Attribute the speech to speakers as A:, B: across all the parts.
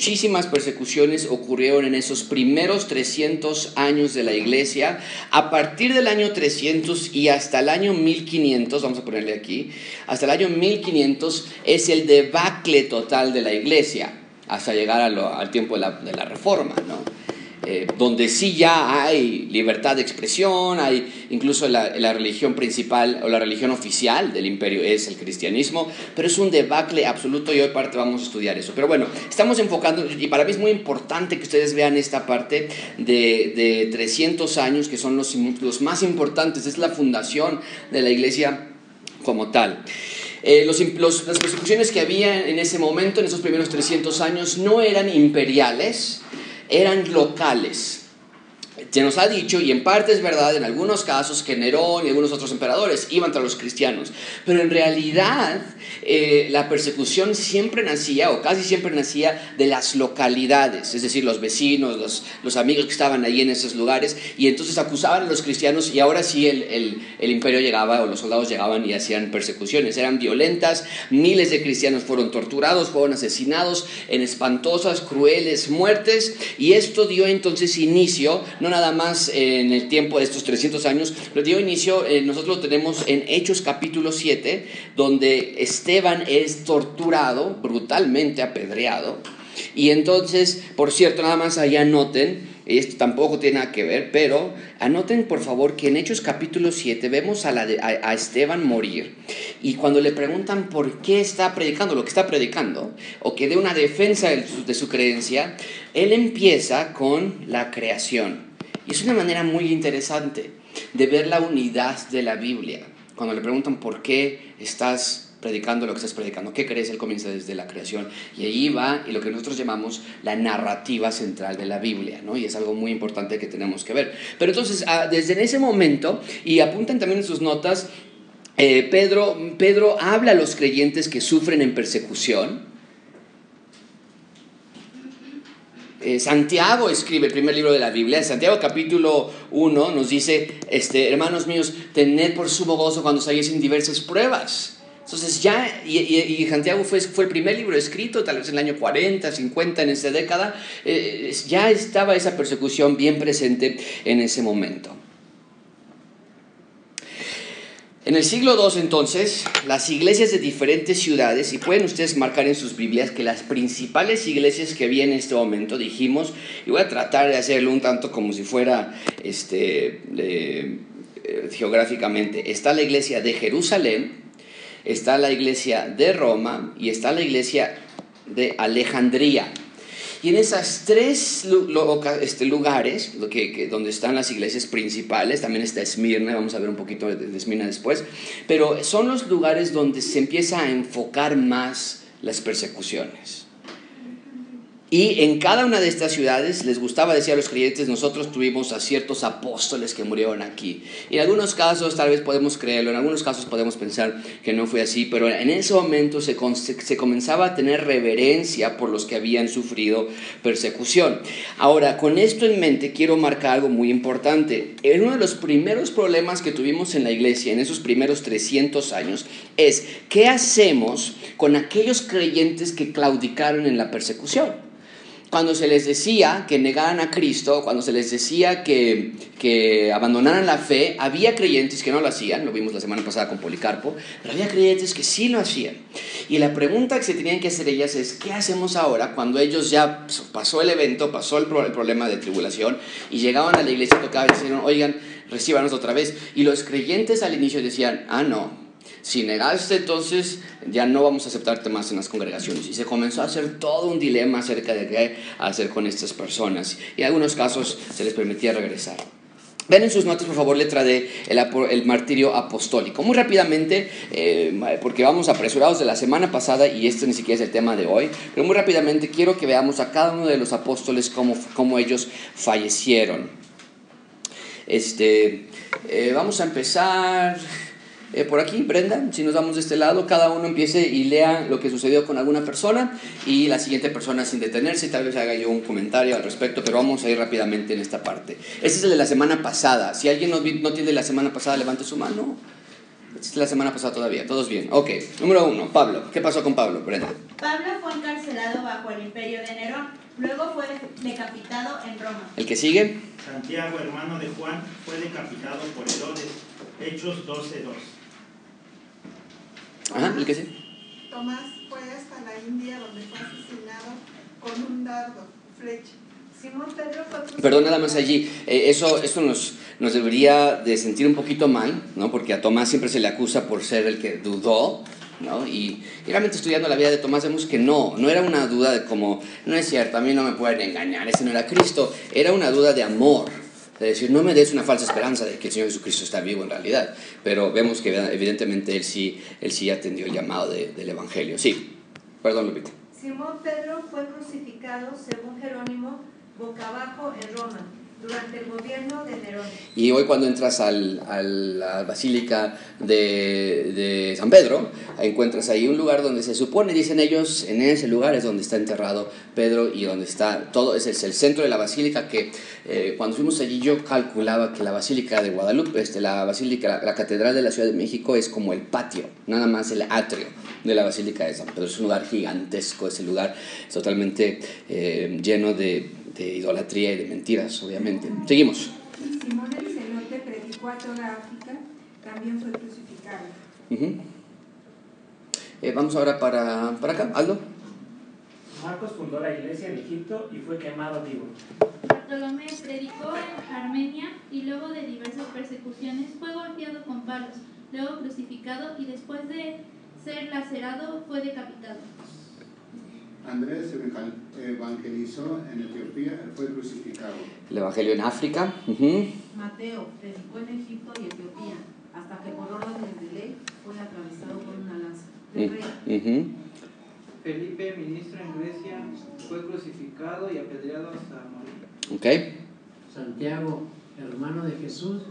A: muchísimas persecuciones ocurrieron en esos primeros 300 años de la iglesia. A partir del año 300 y hasta el año 1500, vamos a ponerle aquí, hasta el año 1500 es el debacle total de la iglesia, hasta llegar al tiempo de la, de la reforma, ¿no? Eh, donde sí ya hay libertad de expresión, hay incluso la, la, religión principal o la religión oficial del imperio es el cristianismo, pero es un debacle absoluto y hoy parte vamos a estudiar eso. Pero bueno, estamos enfocando, y para mí es muy importante que ustedes vean esta parte de, de 300 años que son los, los más importantes, es la fundación de la iglesia como tal. Eh, los, los, las persecuciones que había en ese momento, en esos primeros 300 años, no eran imperiales, eran locales. Se nos ha dicho, y en parte es verdad, en algunos casos que Nerón y algunos otros emperadores iban tras los cristianos, pero en realidad eh, la persecución siempre nacía, o casi siempre nacía, de las localidades, es decir, los vecinos, los, amigos que estaban allí en esos lugares, y entonces acusaban a los cristianos y ahora sí el, el, el imperio llegaba o los soldados llegaban y hacían persecuciones. Eran violentas, miles de cristianos fueron torturados, fueron asesinados en espantosas, crueles muertes, y esto dio entonces inicio, no nada más en el tiempo de estos 300 años, lo dio inicio, eh, nosotros lo tenemos en Hechos capítulo 7, donde Esteban es torturado, brutalmente apedreado. Y entonces, por cierto, nada más allá anoten, esto tampoco tiene nada que ver, pero anoten por favor que en Hechos capítulo 7 vemos a, la de, a, a, Esteban morir y cuando le preguntan por qué está predicando lo que está predicando o que dé una defensa de su, de su creencia, él empieza con la creación. Y es una manera muy interesante de ver la unidad de la Biblia. Cuando le preguntan por qué estás predicando lo que estás predicando, ¿qué crees? Él comienza desde la creación. Y ahí va y lo que nosotros llamamos la narrativa central de la Biblia, ¿no? Y es algo muy importante que tenemos que ver. Pero entonces, desde ese momento, y apuntan también en sus notas, eh, Pedro, Pedro habla a los creyentes que sufren en persecución, Eh, Santiago escribe el primer libro de la Biblia. Santiago capítulo 1 nos dice, este, hermanos míos, tened por sumo gozo cuando salgáis en diversas pruebas. Entonces ya, y, Santiago fue, fue el primer libro escrito, tal vez en el año 40, 50, en esa década, eh, ya estaba esa persecución bien presente en ese momento. En el siglo II entonces, las iglesias de diferentes ciudades, y pueden ustedes marcar en sus Biblias que las principales iglesias que había en este momento, dijimos, y voy a tratar de hacerlo un tanto como si fuera este, eh, geográficamente, está la iglesia de Jerusalén, está la iglesia de Roma y está la iglesia de Alejandría. Y en esas tres este, lugares, donde están las iglesias principales, también está Esmirna, vamos a ver un poquito de Esmirna después, pero son los lugares donde se empieza a enfocar más las persecuciones. Y en cada una de estas ciudades les gustaba decir a los creyentes, nosotros tuvimos a ciertos apóstoles que murieron aquí. Y en algunos casos tal vez podemos creerlo, en algunos casos podemos pensar que no fue así, pero en ese momento se, se comenzaba a tener reverencia por los que habían sufrido persecución. Ahora, con esto en mente quiero marcar algo muy importante. Uno de los primeros problemas que tuvimos en la iglesia en esos primeros 300 años es, ¿qué hacemos con aquellos creyentes que claudicaron en la persecución? Cuando se les decía que negaran a Cristo, cuando se les decía que, que, abandonaran la fe, había creyentes que no lo hacían, lo vimos la semana pasada con Policarpo, pero había creyentes que sí lo hacían. Y la pregunta que se tenían que hacer ellas es, ¿qué hacemos ahora cuando ellos ya pasó el evento, pasó el, pro el problema de tribulación y llegaban a la iglesia y tocaban y decían, oigan, recíbanos otra vez? Y los creyentes al inicio decían, ah, no, si negaste, entonces ya no vamos a aceptarte más en las congregaciones. Y se comenzó a hacer todo un dilema acerca de qué hacer con estas personas. Y en algunos casos se les permitía regresar. Ven en sus notas, por favor, letra D, el, el martirio apostólico. Muy rápidamente, eh, porque vamos apresurados de la semana pasada y este ni siquiera es el tema de hoy, pero muy rápidamente quiero que veamos a cada uno de los apóstoles cómo, cómo ellos fallecieron. Este, eh, vamos a empezar eh, por aquí, Brenda, si nos vamos de este lado, cada uno empiece y lea lo que sucedió con alguna persona y la siguiente persona sin detenerse, tal vez haga yo un comentario al respecto, pero vamos a ir rápidamente en esta parte. Este es el de la semana pasada. Si alguien no, no tiene la semana pasada, levante su mano. Es la semana pasada todavía, todos bien. Ok, número uno, Pablo. ¿Qué pasó con Pablo, Brenda?
B: Pablo fue encarcelado bajo el imperio de Nerón. Luego fue decapitado en Roma.
A: ¿El que sigue?
C: Santiago, hermano de Juan, fue decapitado por Herodes. Hechos 12.2.
A: Ajá, ¿el que sigue?
D: Tomás fue hasta la India donde fue asesinado con un dardo, flecha. Simón Pedro fue crucificado-
A: Perdón, nada más allí. Eh, eso eso nos, nos debería de sentir un poquito mal, ¿no? Porque a Tomás siempre se le acusa por ser el que dudó, ¿no? Y, y realmente estudiando la vida de Tomás vemos que no, no era una duda de como, no es cierto, a mí no me pueden engañar, ese no era Cristo. Era una duda de amor. De decir, no me des una falsa esperanza de que el Señor Jesucristo está vivo en realidad. Pero vemos que evidentemente él sí, él sí atendió el llamado de- del Evangelio. Sí, perdón, Lupita.
E: Simón Pedro fue crucificado, según Jerónimo, boca abajo en Roma, durante el gobierno de Nerón.
A: Y hoy cuando entras al- a la Basílica de, de San Pedro, encuentras ahí un lugar donde se supone, dicen ellos, en ese lugar es donde está enterrado Pedro y donde está todo, ese es el centro de la Basílica que eh, cuando fuimos allí yo calculaba que la Basílica de Guadalupe, este, la Basílica, la, Catedral de la Ciudad de México es como el patio, nada más el atrio de la Basílica de San Pedro. Es un lugar gigantesco, ese lugar es totalmente eh, lleno de, de idolatría y de mentiras, obviamente. Seguimos.
F: Simón el celote predicó a toda África, también fue crucificado.
A: Eh, vamos ahora para, para acá, Aldo.
G: Marcos fundó la iglesia en Egipto y fue quemado vivo.
B: Bartolomé predicó en Armenia y luego de diversas persecuciones fue golpeado con palos, luego crucificado y después de ser lacerado fue decapitado.
H: Andrés evangelizó en Etiopía, fue crucificado.
A: El Evangelio en África.
I: Mateo predicó en Egipto y Etiopía, hasta que por órdenes de ley fue atravesado por una lanza.
A: Ujú.
J: Felipe, ministro en Grecia, fue crucificado y apedreado hasta morir.
A: Ok.
K: Santiago, hermano de Jesús,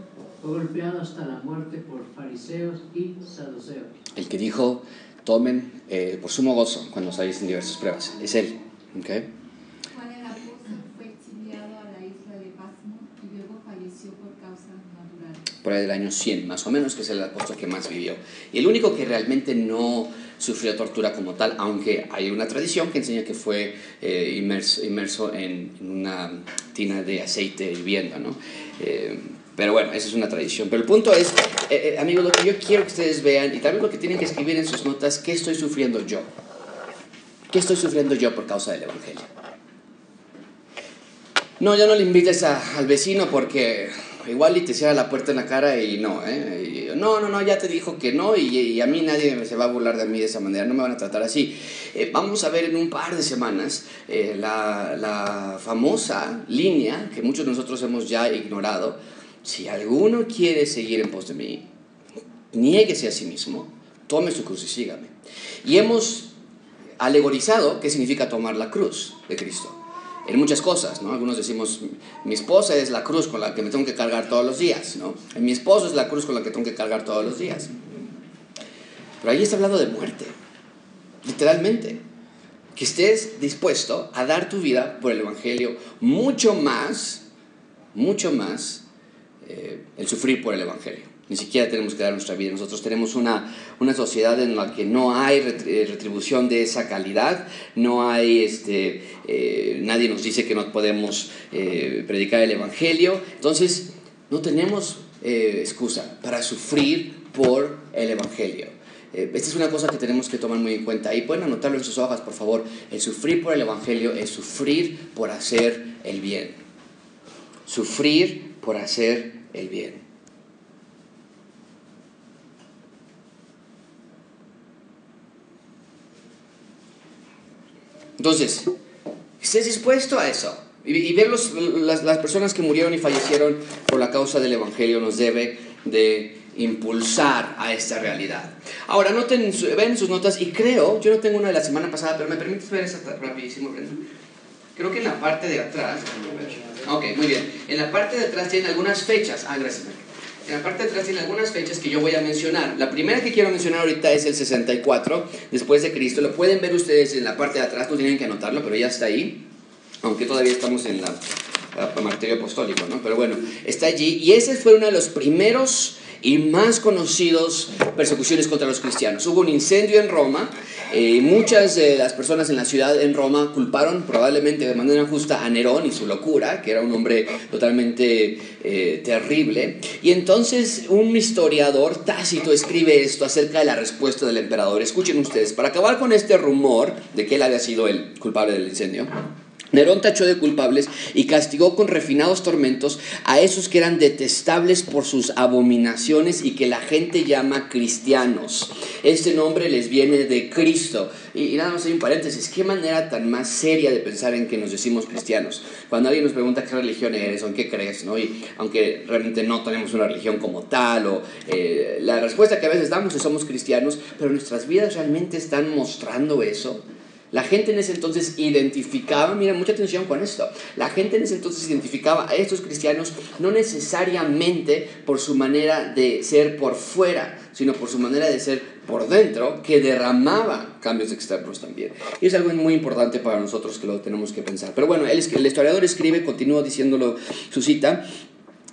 K: fue golpeado hasta la muerte por fariseos y saduceos.
A: El que dijo, tomen eh, por sumo gozo cuando salís en diversas pruebas. Es él. Ok.
L: Juan el apóstol fue exiliado a la isla de Pasmo y luego falleció por causas naturales.
A: Por ahí del año 100 más o menos, que es el apóstol que más vivió. Y el único que realmente no sufrió tortura como tal, aunque hay una tradición que enseña que fue eh, inmerso, inmerso en, en una tina de aceite hirviendo, ¿no? Eh, pero bueno, esa es una tradición. Pero el punto es, eh, eh, amigos, lo que yo quiero que ustedes vean, y vez lo que tienen que escribir en sus notas, ¿qué estoy sufriendo yo? ¿Qué estoy sufriendo yo por causa del Evangelio? No, ya no le invites a- al vecino porque igual y te cierra la puerta en la cara y no, ¿eh? Y, no, no, no, ya te dijo que no y, y a mí nadie se va a burlar de mí de esa manera, no me van a tratar así. Eh, vamos a ver en un par de semanas eh, la, la famosa línea que muchos de nosotros hemos ya ignorado. Si alguno quiere seguir en pos de mí, niéguese a sí mismo, tome su cruz y sígame. Y hemos alegorizado qué significa tomar la cruz de Cristo. En muchas cosas, ¿no? Algunos decimos, mi esposa es la cruz con la que me tengo que cargar todos los días, ¿no? Mi esposo es la cruz con la que tengo que cargar todos los días. Pero ahí está hablando de muerte, literalmente. Que estés dispuesto a dar tu vida por el Evangelio mucho más, mucho más eh, el sufrir por el Evangelio. Ni siquiera tenemos que dar nuestra vida. Nosotros tenemos una, una sociedad en la que no hay eh, retribución de esa calidad, no hay, este, eh, nadie nos dice que no podemos predicar el Evangelio. Entonces, no tenemos excusa para sufrir por el Evangelio. Esta es una cosa que tenemos que tomar muy en cuenta. Y pueden anotarlo en sus hojas, por favor. El sufrir por el Evangelio es sufrir por hacer el bien. Sufrir por hacer el bien. Entonces, estés dispuesto a eso. Y, ver los- las, las personas que murieron y fallecieron por la causa del Evangelio nos debe de impulsar a esta realidad. Ahora, noten, ven sus notas y creo, yo no tengo una de la semana pasada, pero me permites ver esa rapidísimo, Brenda. Creo que en la parte de atrás, ok, muy bien, en la parte de atrás tienen algunas fechas, ah, gracias. En la parte de atrás tiene algunas fechas que yo voy a mencionar. La primera que quiero mencionar ahorita es el 64, después de Cristo. Lo pueden ver ustedes en la parte de atrás, no tienen que anotarlo, pero ya está ahí. Aunque todavía estamos en la, la martirio apostólico, ¿no? Pero bueno, está allí. Y ese fue uno de los primeros y más conocidos persecuciones contra los cristianos. Hubo un incendio en Roma y muchas de las personas en la ciudad en Roma culparon probablemente de manera justa a Nerón y su locura, que era un hombre totalmente eh, terrible. Y entonces un historiador tácito escribe esto acerca de la respuesta del emperador. Escuchen ustedes, para acabar con este rumor de que él había sido el culpable del incendio. Nerón tachó de culpables y castigó con refinados tormentos a esos que eran detestables por sus abominaciones y que la gente llama cristianos. Este nombre les viene de Cristo. Y, nada más hay un paréntesis, qué manera tan más seria de pensar en que nos decimos cristianos. Cuando alguien nos pregunta qué religión eres o en qué crees, ¿no? y aunque realmente no tenemos una religión como tal, o eh, la respuesta que a veces damos es somos cristianos, pero nuestras vidas realmente están mostrando eso. La gente en ese entonces identificaba, mira, mucha atención con esto, la gente en ese entonces identificaba a estos cristianos no necesariamente por su manera de ser por fuera, sino por su manera de ser por dentro, que derramaba cambios externos también. Y es algo muy importante para nosotros que lo tenemos que pensar. Pero bueno, el, historiador escribe, continúa diciéndolo su cita,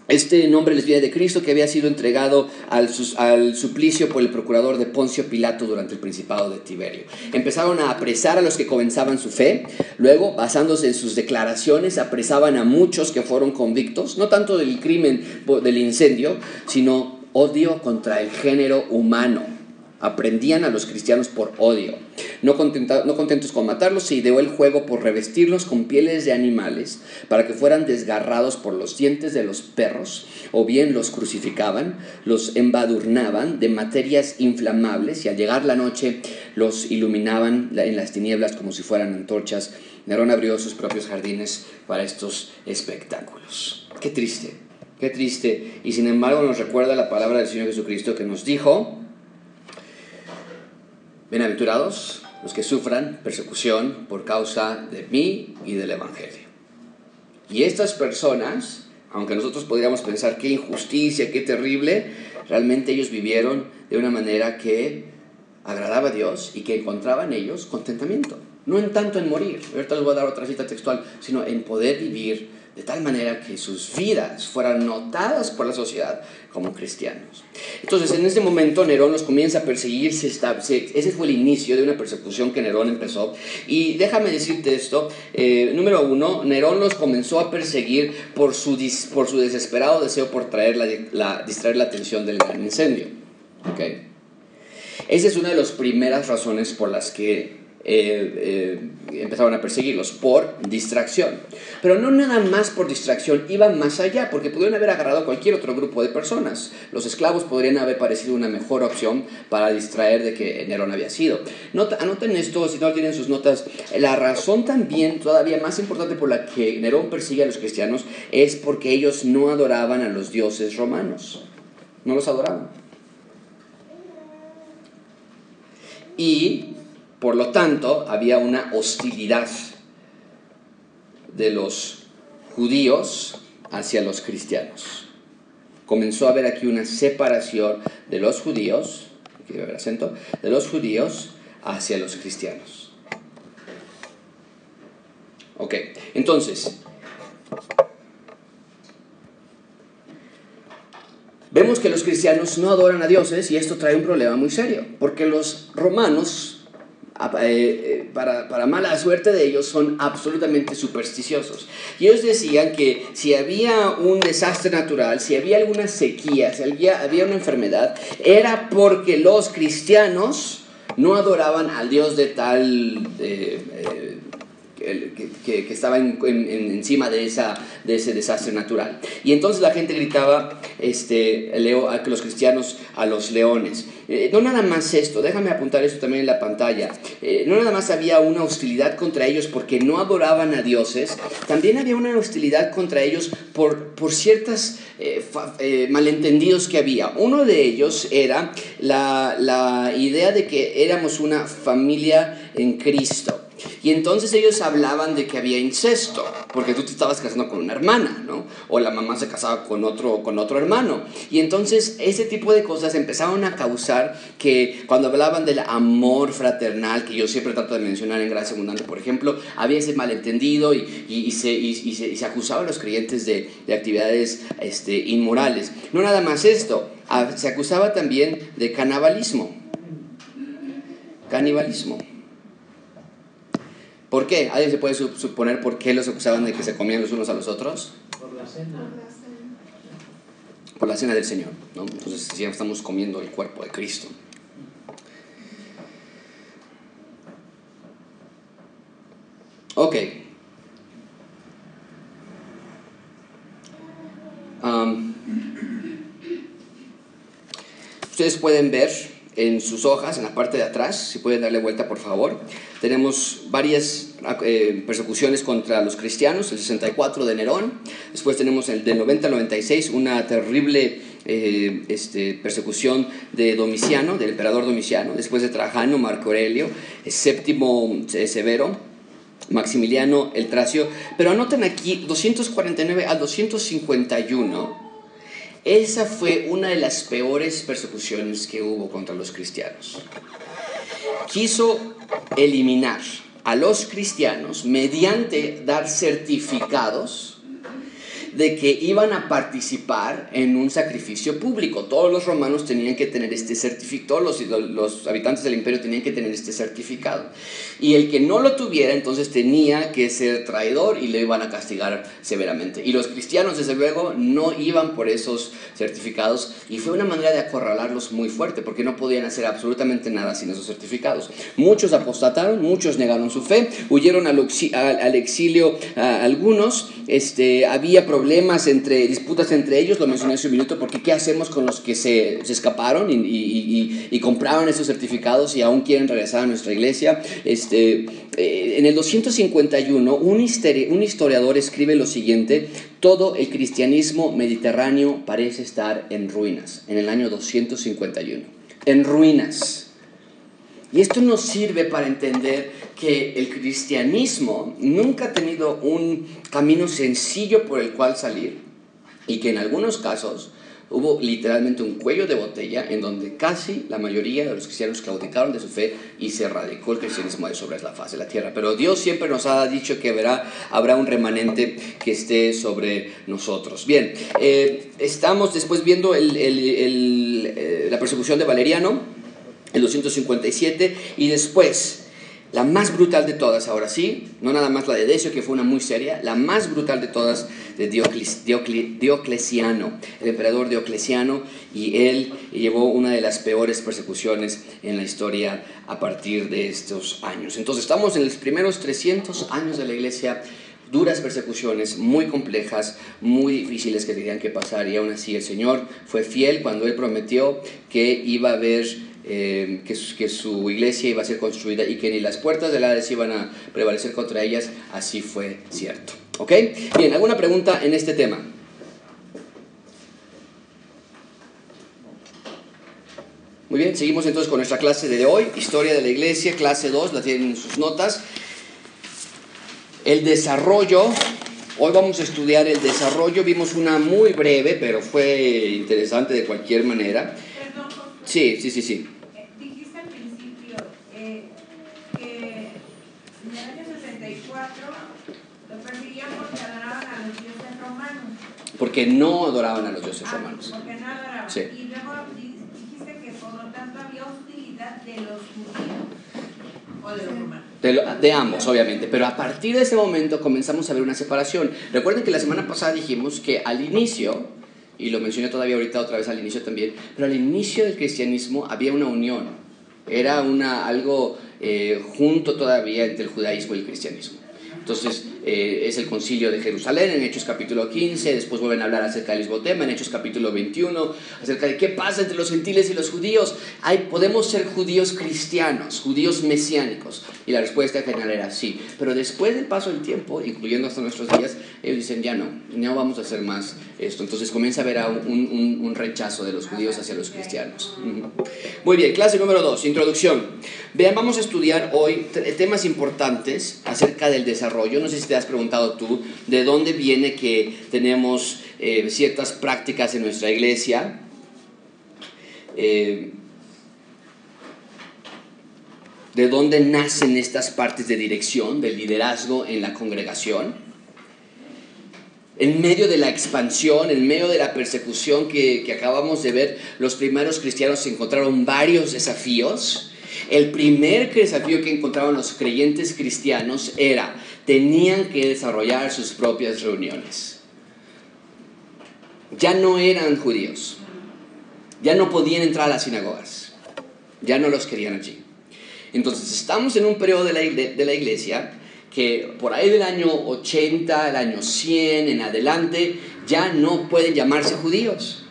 A: este nombre les viene de Cristo que había sido entregado al, al, suplicio por el procurador de Poncio Pilato durante el principado de Tiberio. Empezaron a apresar a los que comenzaban su fe, luego, basándose en sus declaraciones, apresaban a muchos que fueron convictos, no tanto del crimen del incendio, sino odio contra el género humano aprendían a los cristianos por odio. No, contentos con matarlos, se ideó el juego por revestirlos con pieles de animales para que fueran desgarrados por los dientes de los perros, o bien los crucificaban, los embadurnaban de materias inflamables y al llegar la noche los iluminaban en las tinieblas como si fueran antorchas. Nerón abrió sus propios jardines para estos espectáculos. Qué triste, qué triste. Y sin embargo nos recuerda la palabra del Señor Jesucristo que nos dijo, Bienaventurados los que sufran persecución por causa de mí y del Evangelio. Y estas personas, aunque nosotros podríamos pensar qué injusticia, qué terrible, realmente ellos vivieron de una manera que agradaba a Dios y que encontraban ellos contentamiento. No en tanto en morir, ahorita les voy a dar otra cita textual, sino en poder vivir de tal manera que sus vidas fueran notadas por la sociedad como cristianos. Entonces, en ese momento Nerón los comienza a perseguir, ese fue el inicio de una persecución que Nerón empezó. Y déjame decirte esto, eh, número uno, Nerón los comenzó a perseguir por su, por su desesperado deseo por traer la, distraer la atención del gran incendio. ¿Okay? Esa es una de las primeras razones por las que eh, eh, empezaron a perseguirlos por distracción. Pero no nada más por distracción, iban más allá, porque pudieron haber agarrado cualquier otro grupo de personas. Los esclavos podrían haber parecido una mejor opción para distraer de que Nerón había sido. anoten esto, si no tienen sus notas, la razón también todavía más importante por la que Nerón persigue a los cristianos es porque ellos no adoraban a los dioses romanos. No los adoraban. Y por lo tanto, había una hostilidad de los judíos hacia los cristianos. Comenzó a haber aquí una separación de los judíos, aquí ver acento, de los judíos hacia los cristianos. Ok, entonces, vemos que los cristianos no adoran a dioses y esto trae un problema muy serio, porque los romanos eh, eh, para, para, mala suerte de ellos, son absolutamente supersticiosos. Y ellos decían que si había un desastre natural, si había alguna sequía, si había, había una enfermedad, era porque los cristianos no adoraban al Dios de tal... Eh, que, estaba encima de, esa, de ese desastre natural. Y entonces la gente gritaba este, leo, a los cristianos a los leones. Eh, no nada más esto, déjame apuntar eso también en la pantalla. Eh, no nada más había una hostilidad contra ellos porque no adoraban a dioses, también había una hostilidad contra ellos por, por ciertos eh, malentendidos que había. Uno de ellos era la, la idea de que éramos una familia en Cristo. Y entonces ellos hablaban de que había incesto, porque tú te estabas casando con una hermana, ¿no? O la mamá se casaba con otro, con otro hermano. Y entonces ese tipo de cosas empezaron a causar que cuando hablaban del amor fraternal, que yo siempre trato de mencionar en Gracia Abundante, por ejemplo, había ese malentendido y, y, se, y se, se, acusaba a los creyentes de, de actividades este, inmorales. No nada más esto, se acusaba también de canibalismo. Canibalismo. ¿Por qué? ¿Alguien se puede suponer por qué los acusaban de que se comían los unos a los otros?
K: Por la cena.
A: Por la cena del Señor. ¿no? Entonces ya estamos comiendo el cuerpo de Cristo. Ok. Um, ustedes pueden ver en sus hojas, en la parte de atrás, si pueden darle vuelta por favor, tenemos varias eh, persecuciones contra los cristianos, el 64 de Nerón, después tenemos el del 90 al 96, una terrible eh, este, persecución de Domiciano, del emperador Domiciano, después de Trajano, Marco Aurelio, el séptimo eh, Severo, Maximiliano el Tracio, pero anoten aquí 249 al 251 esa fue una de las peores persecuciones que hubo contra los cristianos. Quiso eliminar a los cristianos mediante dar certificados de que iban a participar en un sacrificio público. Todos los romanos tenían que tener este certificado, los, los habitantes del imperio tenían que tener este certificado. Y el que no lo tuviera, entonces tenía que ser traidor y le iban a castigar severamente. Y los cristianos, desde luego, no iban por esos certificados y fue una manera de acorralarlos muy fuerte, porque no podían hacer absolutamente nada sin esos certificados. Muchos apostataron, muchos negaron su fe, huyeron al, al exilio algunos, este, había problemas problemas, entre, disputas entre ellos, lo mencioné hace un minuto, porque ¿qué hacemos con los que se, se escaparon y, y, y, compraban esos certificados y aún quieren regresar a nuestra iglesia? Este, eh, en el 251, un, un historiador escribe lo siguiente, todo el cristianismo mediterráneo parece estar en ruinas, en el año 251, en ruinas. Y esto nos sirve para entender que el cristianismo nunca ha tenido un camino sencillo por el cual salir y que en algunos casos hubo literalmente un cuello de botella en donde casi la mayoría de los cristianos claudicaron de su fe y se radicó el cristianismo de sobre la faz de la tierra. Pero Dios siempre nos ha dicho que habrá, habrá un remanente que esté sobre nosotros. Bien, eh, estamos después viendo eh, la persecución de Valeriano el 257, y después, la más brutal de todas, ahora sí, no nada más la de Decio, que fue una muy seria, la más brutal de todas de Diocleciano, el emperador Diocleciano, y él llevó una de las peores persecuciones en la historia a partir de estos años. Entonces estamos en los primeros 300 años de la iglesia, duras persecuciones muy complejas, muy difíciles que tenían que pasar, y aún así el Señor fue fiel cuando él prometió que iba a haber eh, que, que, su iglesia iba a ser construida y que ni las puertas del Hades iban a prevalecer contra ellas, así fue cierto. ¿Ok? Bien, ¿alguna pregunta en este tema? Muy bien, seguimos entonces con nuestra clase de hoy, Historia de la Iglesia, clase 2, la tienen en sus notas. El desarrollo, hoy vamos a estudiar el desarrollo, vimos una muy breve, pero fue interesante de cualquier manera. Sí, sí, sí, sí. Porque no adoraban a los dioses
E: ah,
A: romanos.
E: Porque no adoraban.
A: Sí.
E: Y luego dijiste que por lo tanto había hostilidad de los judíos o de los romanos.
A: De, lo, de, ambos, obviamente, pero a partir de ese momento comenzamos a ver una separación. Recuerden que la semana pasada dijimos que al inicio, y lo mencioné todavía ahorita otra vez al inicio también, pero al inicio del cristianismo había una unión, era una, algo eh, junto todavía entre el judaísmo y el cristianismo. Entonces, eh, es el concilio de Jerusalén en Hechos capítulo 15, después vuelven a hablar acerca del Lisbotema en Hechos capítulo 21, acerca de qué pasa entre los gentiles y los judíos. Hay, podemos ser judíos cristianos, judíos mesiánicos. Y la respuesta general era sí. Pero después del paso del tiempo, incluyendo hasta nuestros días, ellos dicen ya no, no vamos a hacer más esto. Entonces comienza a haber un, un, un rechazo de los judíos hacia los cristianos. Muy bien, clase número 2, introducción. Vean, vamos a estudiar hoy temas importantes acerca del desarrollo. No sé si te has preguntado tú de dónde viene que tenemos eh, ciertas prácticas en nuestra iglesia. Eh, de dónde nacen estas partes de dirección, del liderazgo en la congregación. En medio de la expansión, en medio de la persecución que, acabamos de ver, los primeros cristianos encontraron varios desafíos. El primer desafío que encontraron los creyentes cristianos era, tenían que desarrollar sus propias reuniones. Ya no eran judíos, ya no podían entrar a las sinagogas, ya no los querían allí. Entonces estamos en un periodo de la, de la iglesia que por ahí del año 80, el año 100 en adelante, ya no pueden llamarse judíos.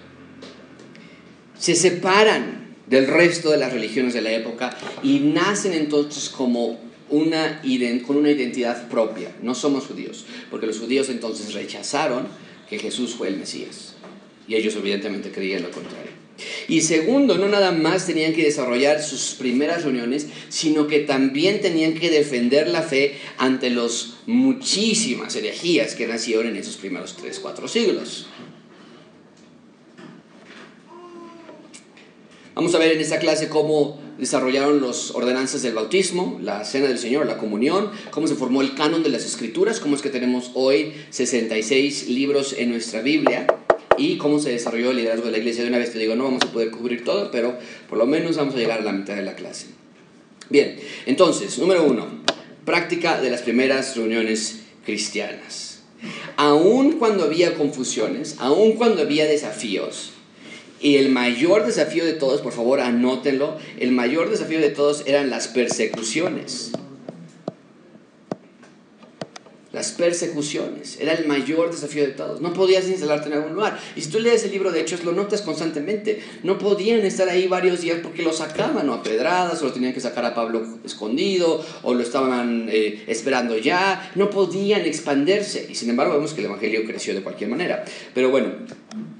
A: Se separan del resto de las religiones de la época y nacen entonces como una, con una identidad propia. No somos judíos, porque los judíos entonces rechazaron que Jesús fue el Mesías. Y ellos evidentemente creían lo contrario. Y segundo, no nada más tenían que desarrollar sus primeras reuniones, sino que también tenían que defender la fe ante las muchísimas herejías que nacieron en esos primeros 3, 4 siglos. Vamos a ver en esta clase cómo desarrollaron las ordenanzas del bautismo, la cena del Señor, la comunión, cómo se formó el canon de las escrituras, cómo es que tenemos hoy 66 libros en nuestra Biblia y cómo se desarrolló el liderazgo de la iglesia. De una vez te digo, no vamos a poder cubrir todo, pero por lo menos vamos a llegar a la mitad de la clase. Bien, entonces, número uno, práctica de las primeras reuniones cristianas. Aun cuando había confusiones, aun cuando había desafíos, y el mayor desafío de todos, por favor anótenlo, el mayor desafío de todos eran las persecuciones las persecuciones. Era el mayor desafío de todos. No podías instalarte en algún lugar. Y si tú lees el libro de Hechos, lo notas constantemente. No podían estar ahí varios días porque lo sacaban o a pedradas, o lo tenían que sacar a Pablo escondido, o lo estaban eh, esperando ya. No podían expandirse. Y sin embargo, vemos que el Evangelio creció de cualquier manera. Pero bueno,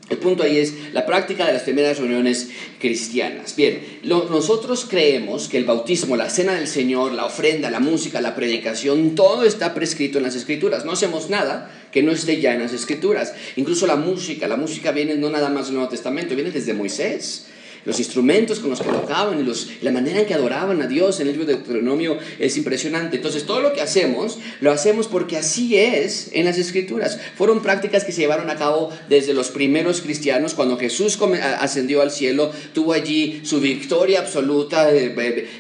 A: el punto ahí es la práctica de las primeras reuniones cristianas. Bien, nosotros creemos que el bautismo, la cena del Señor, la ofrenda, la música, la predicación, todo está prescrito en las escrituras. No hacemos nada que no esté ya en las escrituras. Incluso la música, la música viene no nada más del Nuevo Testamento, viene desde Moisés los instrumentos con los que tocaban los, la manera en que adoraban a Dios en el libro de Deuteronomio es impresionante. Entonces, todo lo que hacemos, lo hacemos porque así es en las Escrituras. Fueron prácticas que se llevaron a cabo desde los primeros cristianos. Cuando Jesús ascendió al cielo, tuvo allí su victoria absoluta, eh,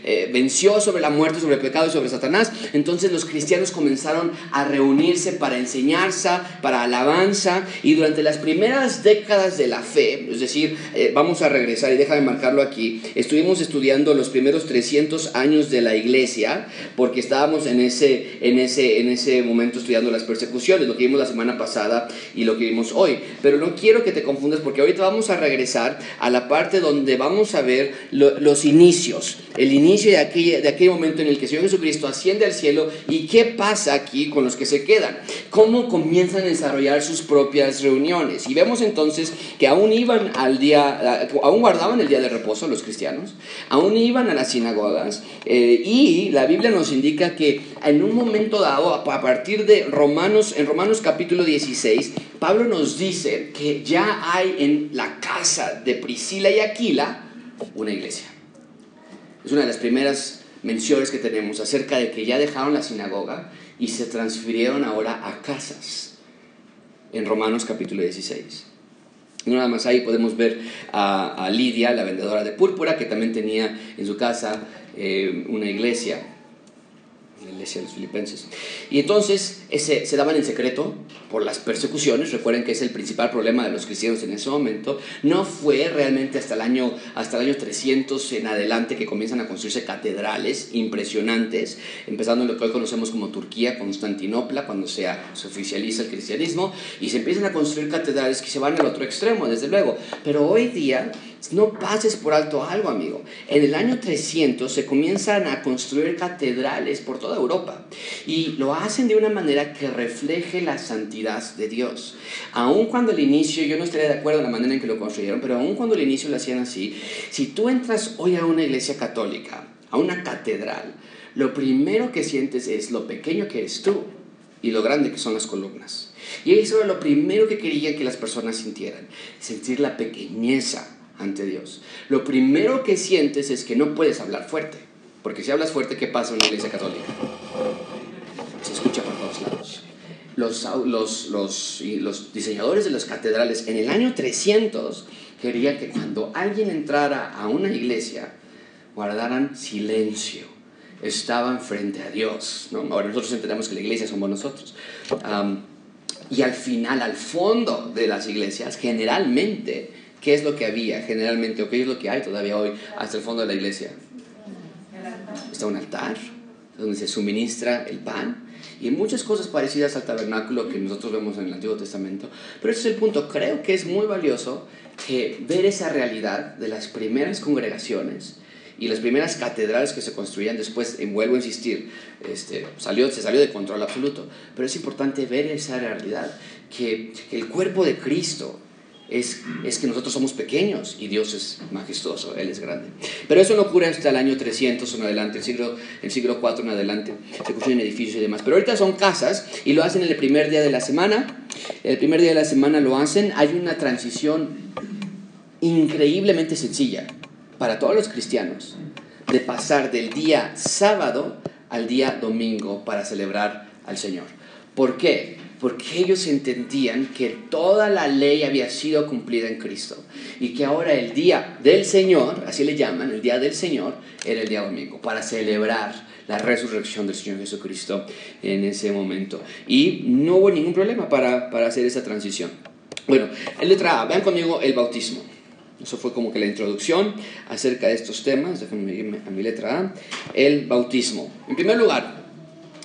A: eh, venció sobre la muerte, sobre el pecado y sobre Satanás. Entonces, los cristianos comenzaron a reunirse para enseñanza, para alabanza, y durante las primeras décadas de la fe, es decir, eh, vamos a regresar y dejar de marcarlo aquí, estuvimos estudiando los primeros 300 años de la iglesia, porque estábamos en ese, en ese, en ese momento estudiando las persecuciones, lo que vimos la semana pasada y lo que vimos hoy. Pero no quiero que te confundas, porque ahorita vamos a regresar a la parte donde vamos a ver los inicios, el inicio de aquel, de aquel momento en el que el Señor Jesucristo asciende al cielo y qué pasa aquí con los que se quedan, cómo comienzan a desarrollar sus propias reuniones. Y vemos entonces que aún iban al día, aún guardaban el día de reposo los cristianos, aún iban a las sinagogas eh, y la Biblia nos indica que en un momento dado, a partir de Romanos, en Romanos capítulo 16, Pablo nos dice que ya hay en la casa de Priscila y Aquila una iglesia. Es una de las primeras menciones que tenemos acerca de que ya dejaron la sinagoga y se transfirieron ahora a casas en Romanos capítulo 16. Nada más ahí podemos ver a, Lidia, la vendedora de púrpura, que también tenía en su casa eh, una iglesia. La iglesia de los filipenses. Y entonces ese, se daban en secreto por las persecuciones, recuerden que es el principal problema de los cristianos en ese momento, no fue realmente hasta el año, hasta el año 300 en adelante que comienzan a construirse catedrales impresionantes, empezando en lo que hoy conocemos como Turquía, Constantinopla, cuando se, se oficializa el cristianismo, y se empiezan a construir catedrales que se van al otro extremo, desde luego. Pero hoy día no pases por alto algo, amigo. En el año 300 se comienzan a construir catedrales por toda Europa y lo hacen de una manera que refleje la santidad de Dios. Aun cuando al inicio, yo no estaría de acuerdo en la manera en que lo construyeron, pero aun cuando al inicio lo hacían así, si tú entras hoy a una iglesia católica, a una catedral, lo primero que sientes es lo pequeño que eres tú y lo grande que son las columnas. Y eso era lo primero que quería que las personas sintieran, sentir la pequeñeza ante Dios. Lo primero que sientes es que no puedes hablar fuerte, porque si hablas fuerte, ¿qué pasa en la iglesia católica? Se escucha por todos lados. Los, diseñadores de las catedrales en el año 300 querían que cuando alguien entrara a una iglesia, guardaran silencio. Estaban frente a Dios. ¿no? Ahora nosotros entendemos que la iglesia somos nosotros. y al final, al fondo de las iglesias, generalmente ¿Qué es lo que había generalmente o qué es lo que hay todavía hoy hasta el fondo de la iglesia? Está un altar donde se suministra el pan y muchas cosas parecidas al tabernáculo que nosotros vemos en el Antiguo Testamento. Pero ese es el punto. Creo que es muy valioso que ver esa realidad de las primeras congregaciones y las primeras catedrales que se construían después, vuelvo a insistir, este, salió, se salió de control absoluto. Pero es importante ver esa realidad, que el cuerpo de Cristo es, es, que nosotros somos pequeños y Dios es majestuoso, Él es grande. Pero eso no ocurre hasta el año 300 en adelante, el siglo, el siglo 4 en adelante, se construyen edificios y demás. Pero ahorita son casas y lo hacen el primer día de la semana. El primer día de la semana lo hacen. Hay una transición increíblemente sencilla para todos los cristianos de pasar del día sábado al día domingo para celebrar al Señor. ¿Por qué? Porque ellos entendían que toda la ley había sido cumplida en Cristo y que ahora el día del Señor, así le llaman, el día del Señor, era el día domingo, para celebrar la resurrección del Señor Jesucristo en ese momento. Y no hubo ningún problema para, para hacer esa transición. Bueno, en letra A, vean conmigo el bautismo. Eso fue como que la introducción acerca de estos temas. Déjenme irme a mi letra A. El bautismo. En primer lugar,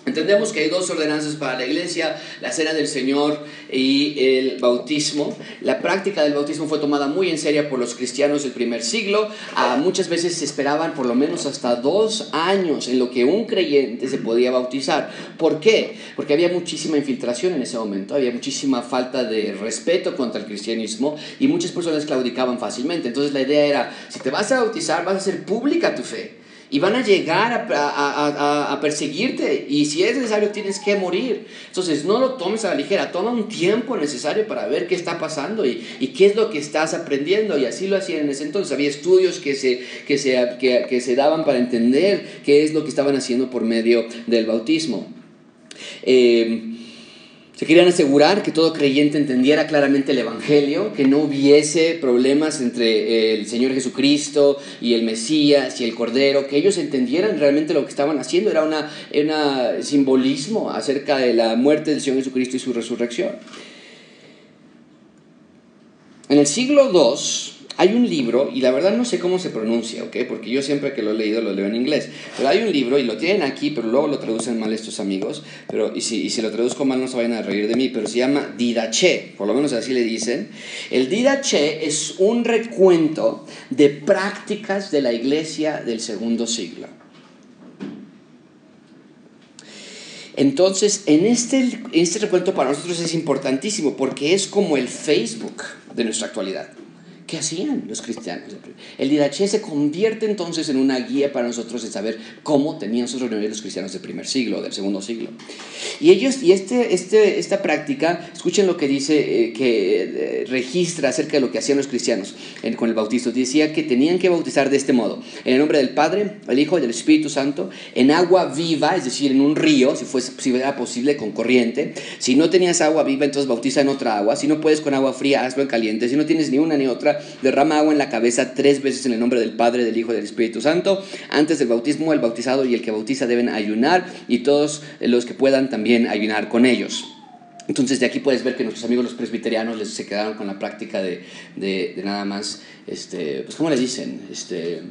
A: Entendemos que hay dos ordenanzas para la iglesia, la cena del Señor y el bautismo. La práctica del bautismo fue tomada muy en serio por los cristianos del primer siglo. Ah, muchas veces se esperaban por lo menos hasta dos años en lo que un creyente se podía bautizar. ¿Por qué? Porque había muchísima infiltración en ese momento, había muchísima falta de respeto contra el cristianismo y muchas personas claudicaban fácilmente. Entonces la idea era, si te vas a bautizar, vas a hacer pública tu fe y van a llegar a, perseguirte y si es necesario tienes que morir. Entonces no lo tomes a la ligera, toma un tiempo necesario para ver qué está pasando y, qué es lo que estás aprendiendo y así lo hacían en ese entonces. Había estudios que se, que, se, que se daban para entender qué es lo que estaban haciendo por medio del bautismo. Eh, se querían asegurar que todo creyente entendiera claramente el Evangelio, que no hubiese problemas entre el Señor Jesucristo y el Mesías y el Cordero, que ellos entendieran realmente lo que estaban haciendo. Era un simbolismo acerca de la muerte del Señor Jesucristo y su resurrección. En el siglo II, hay un libro, y la verdad no sé cómo se pronuncia, ¿ok? Porque yo siempre que lo he leído lo leo en inglés. Pero hay un libro, y lo tienen aquí, pero luego lo traducen mal estos amigos. Pero, y si, y si lo traduzco mal no se vayan a reír de mí, pero se llama Didache, por lo menos así le dicen. El Didache es un recuento de prácticas de la iglesia del segundo siglo. Entonces, en este, este recuento para nosotros es importantísimo porque es como el Facebook de nuestra actualidad. ¿Qué hacían los cristianos? El Didache se convierte entonces en una guía para nosotros de saber cómo tenían sus reuniones los cristianos del primer siglo, del segundo siglo. Y ellos, y este, este, esta práctica, escuchen lo que dice, eh, que eh, registra acerca de lo que hacían los cristianos con el bautismo. Decía que tenían que bautizar de este modo, en el nombre del Padre, el Hijo y del Espíritu Santo, en agua viva, es decir, en un río, si, fuese, si era posible, con corriente. Si no tenías agua viva, entonces bautiza en otra agua. Si no puedes con agua fría, hazlo en caliente. Si no tienes ni una ni otra, derrama agua en la cabeza tres veces en el nombre del Padre, del Hijo y del Espíritu Santo. Antes del bautismo, el bautizado y el que bautiza deben ayunar y todos los que puedan también ayunar con ellos. Entonces de aquí puedes ver que nuestros amigos los presbiterianos les, se quedaron con la práctica de, de, de nada más, este, pues ¿cómo les dicen? Este,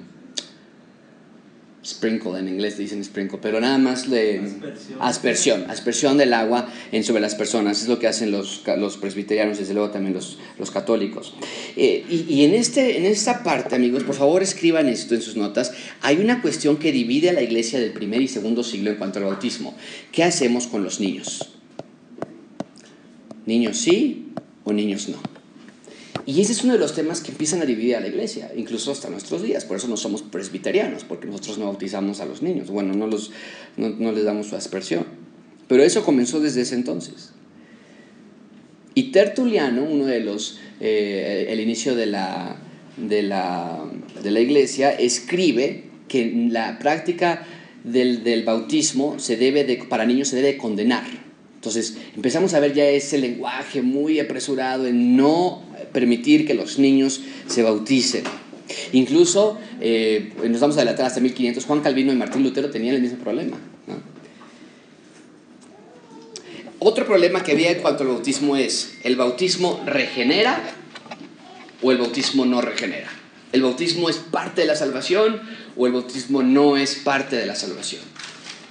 A: sprinkle, en inglés dicen sprinkle, pero nada más le
C: Aspersión.
A: aspersión, aspersión del agua en sobre las personas, es lo que hacen los, los presbiterianos, desde luego también los, los católicos. Eh, y y en, este, en esta parte, amigos, por favor escriban esto en sus notas, hay una cuestión que divide a la iglesia del primer y segundo siglo en cuanto al bautismo. ¿Qué hacemos con los niños? ¿Niños sí o niños no? Y ese es uno de los temas que empiezan a dividir a la iglesia, incluso hasta nuestros días. Por eso no somos presbiterianos, porque nosotros no bautizamos a los niños. Bueno, no, los, no, les damos su aspersión. Pero eso comenzó desde ese entonces. Y Tertuliano, uno de los, eh, el inicio de la, de, la, de la iglesia, escribe que la práctica del, del bautismo se debe de, para niños se debe condenar. Entonces empezamos a ver ya ese lenguaje muy apresurado en no permitir que los niños se bauticen. Incluso eh, nos vamos a adelantar hasta 1500, Juan Calvino y Martín Lutero tenían el mismo problema. ¿no? Otro problema que había en cuanto al bautismo es, ¿el bautismo regenera o el bautismo no regenera? ¿El bautismo es parte de la salvación o el bautismo no es parte de la salvación?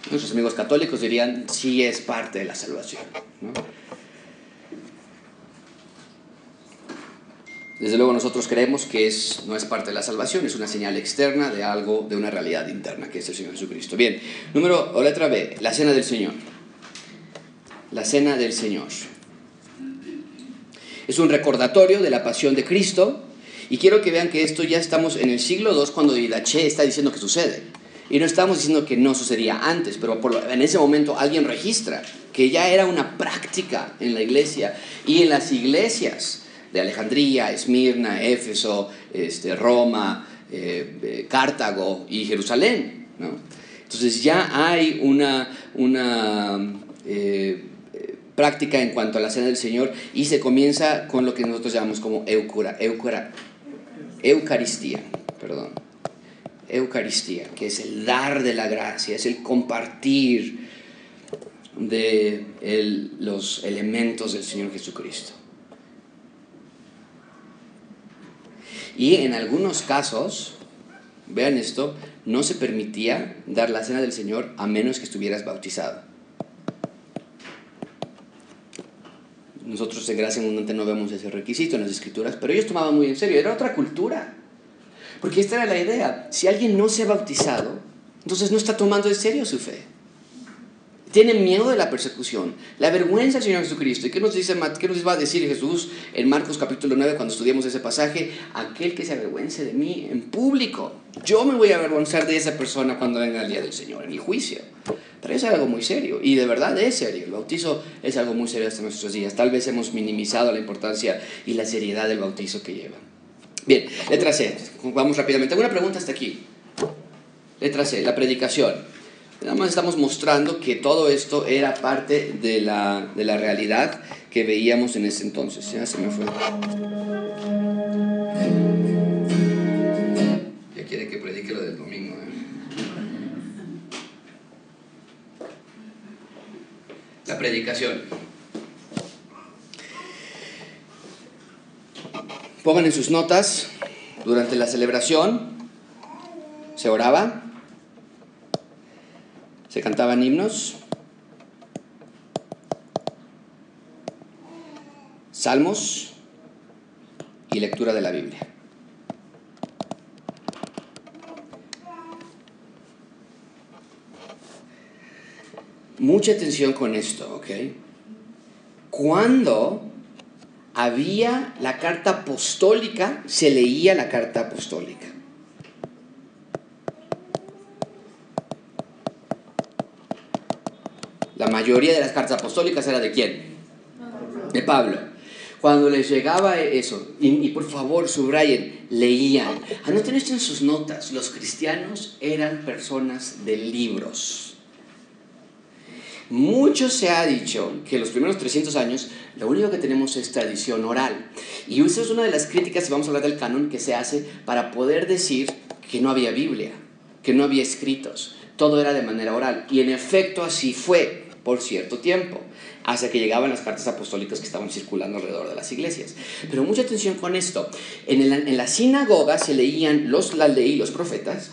A: Nuestros amigos católicos dirían, sí es parte de la salvación. ¿no? Desde luego nosotros creemos que es, no es parte de la salvación, es una señal externa de algo, de una realidad interna, que es el Señor Jesucristo. Bien, número, o letra B, la cena del Señor. La cena del Señor. Es un recordatorio de la pasión de Cristo y quiero que vean que esto ya estamos en el siglo II cuando Didache está diciendo que sucede. Y no estamos diciendo que no sucedía antes, pero en ese momento alguien registra que ya era una práctica en la iglesia y en las iglesias de Alejandría, Esmirna, Éfeso, este, Roma, eh, eh, Cartago y Jerusalén. ¿no? Entonces ya hay una, una eh, práctica en cuanto a la cena del Señor y se comienza con lo que nosotros llamamos como eucura, eucura, Eucaristía, perdón. Eucaristía, que es el dar de la gracia, es el compartir de los elementos del Señor Jesucristo. Y en algunos casos, vean esto, no se permitía dar la cena del Señor a menos que estuvieras bautizado. Nosotros en Gracia Abundante no vemos ese requisito en las escrituras, pero ellos tomaban muy en serio, era otra cultura. Porque esta era la idea, si alguien no se ha bautizado, entonces no está tomando en serio su fe. Tiene miedo de la persecución, la vergüenza Señor Jesucristo. ¿Y qué nos, dice, qué nos va a decir Jesús en Marcos capítulo 9 cuando estudiamos ese pasaje? Aquel que se avergüence de mí en público. Yo me voy a avergonzar de esa persona cuando venga el día del Señor, en el juicio. Pero es algo muy serio, y de verdad es serio. El bautizo es algo muy serio hasta nuestros días. Tal vez hemos minimizado la importancia y la seriedad del bautizo que lleva. Bien, letra C. Vamos rápidamente. ¿Alguna pregunta hasta aquí? Letra C, la predicación. Nada más estamos mostrando que todo esto era parte de la, de la realidad que veíamos en ese entonces. Ya se me fue. Ya quiere que predique lo del domingo. ¿eh? La predicación. Pongan en sus notas, durante la celebración se oraba, se cantaban himnos, salmos y lectura de la Biblia. Mucha atención con esto, ¿ok? Cuando había la carta apostólica, se leía la carta apostólica. La mayoría de las cartas apostólicas era de quién? De Pablo. Cuando les llegaba eso, y, y por favor subrayen, leían. Anoten esto en sus notas. Los cristianos eran personas de libros. Mucho se ha dicho que los primeros 300 años lo único que tenemos es tradición oral. Y esa es una de las críticas, si vamos a hablar del canon, que se hace para poder decir que no había Biblia, que no había escritos. Todo era de manera oral. Y en efecto así fue por cierto tiempo, hasta que llegaban las cartas apostólicas que estaban circulando alrededor de las iglesias. Pero mucha atención con esto. En, la sinagoga se leían los, la ley los profetas,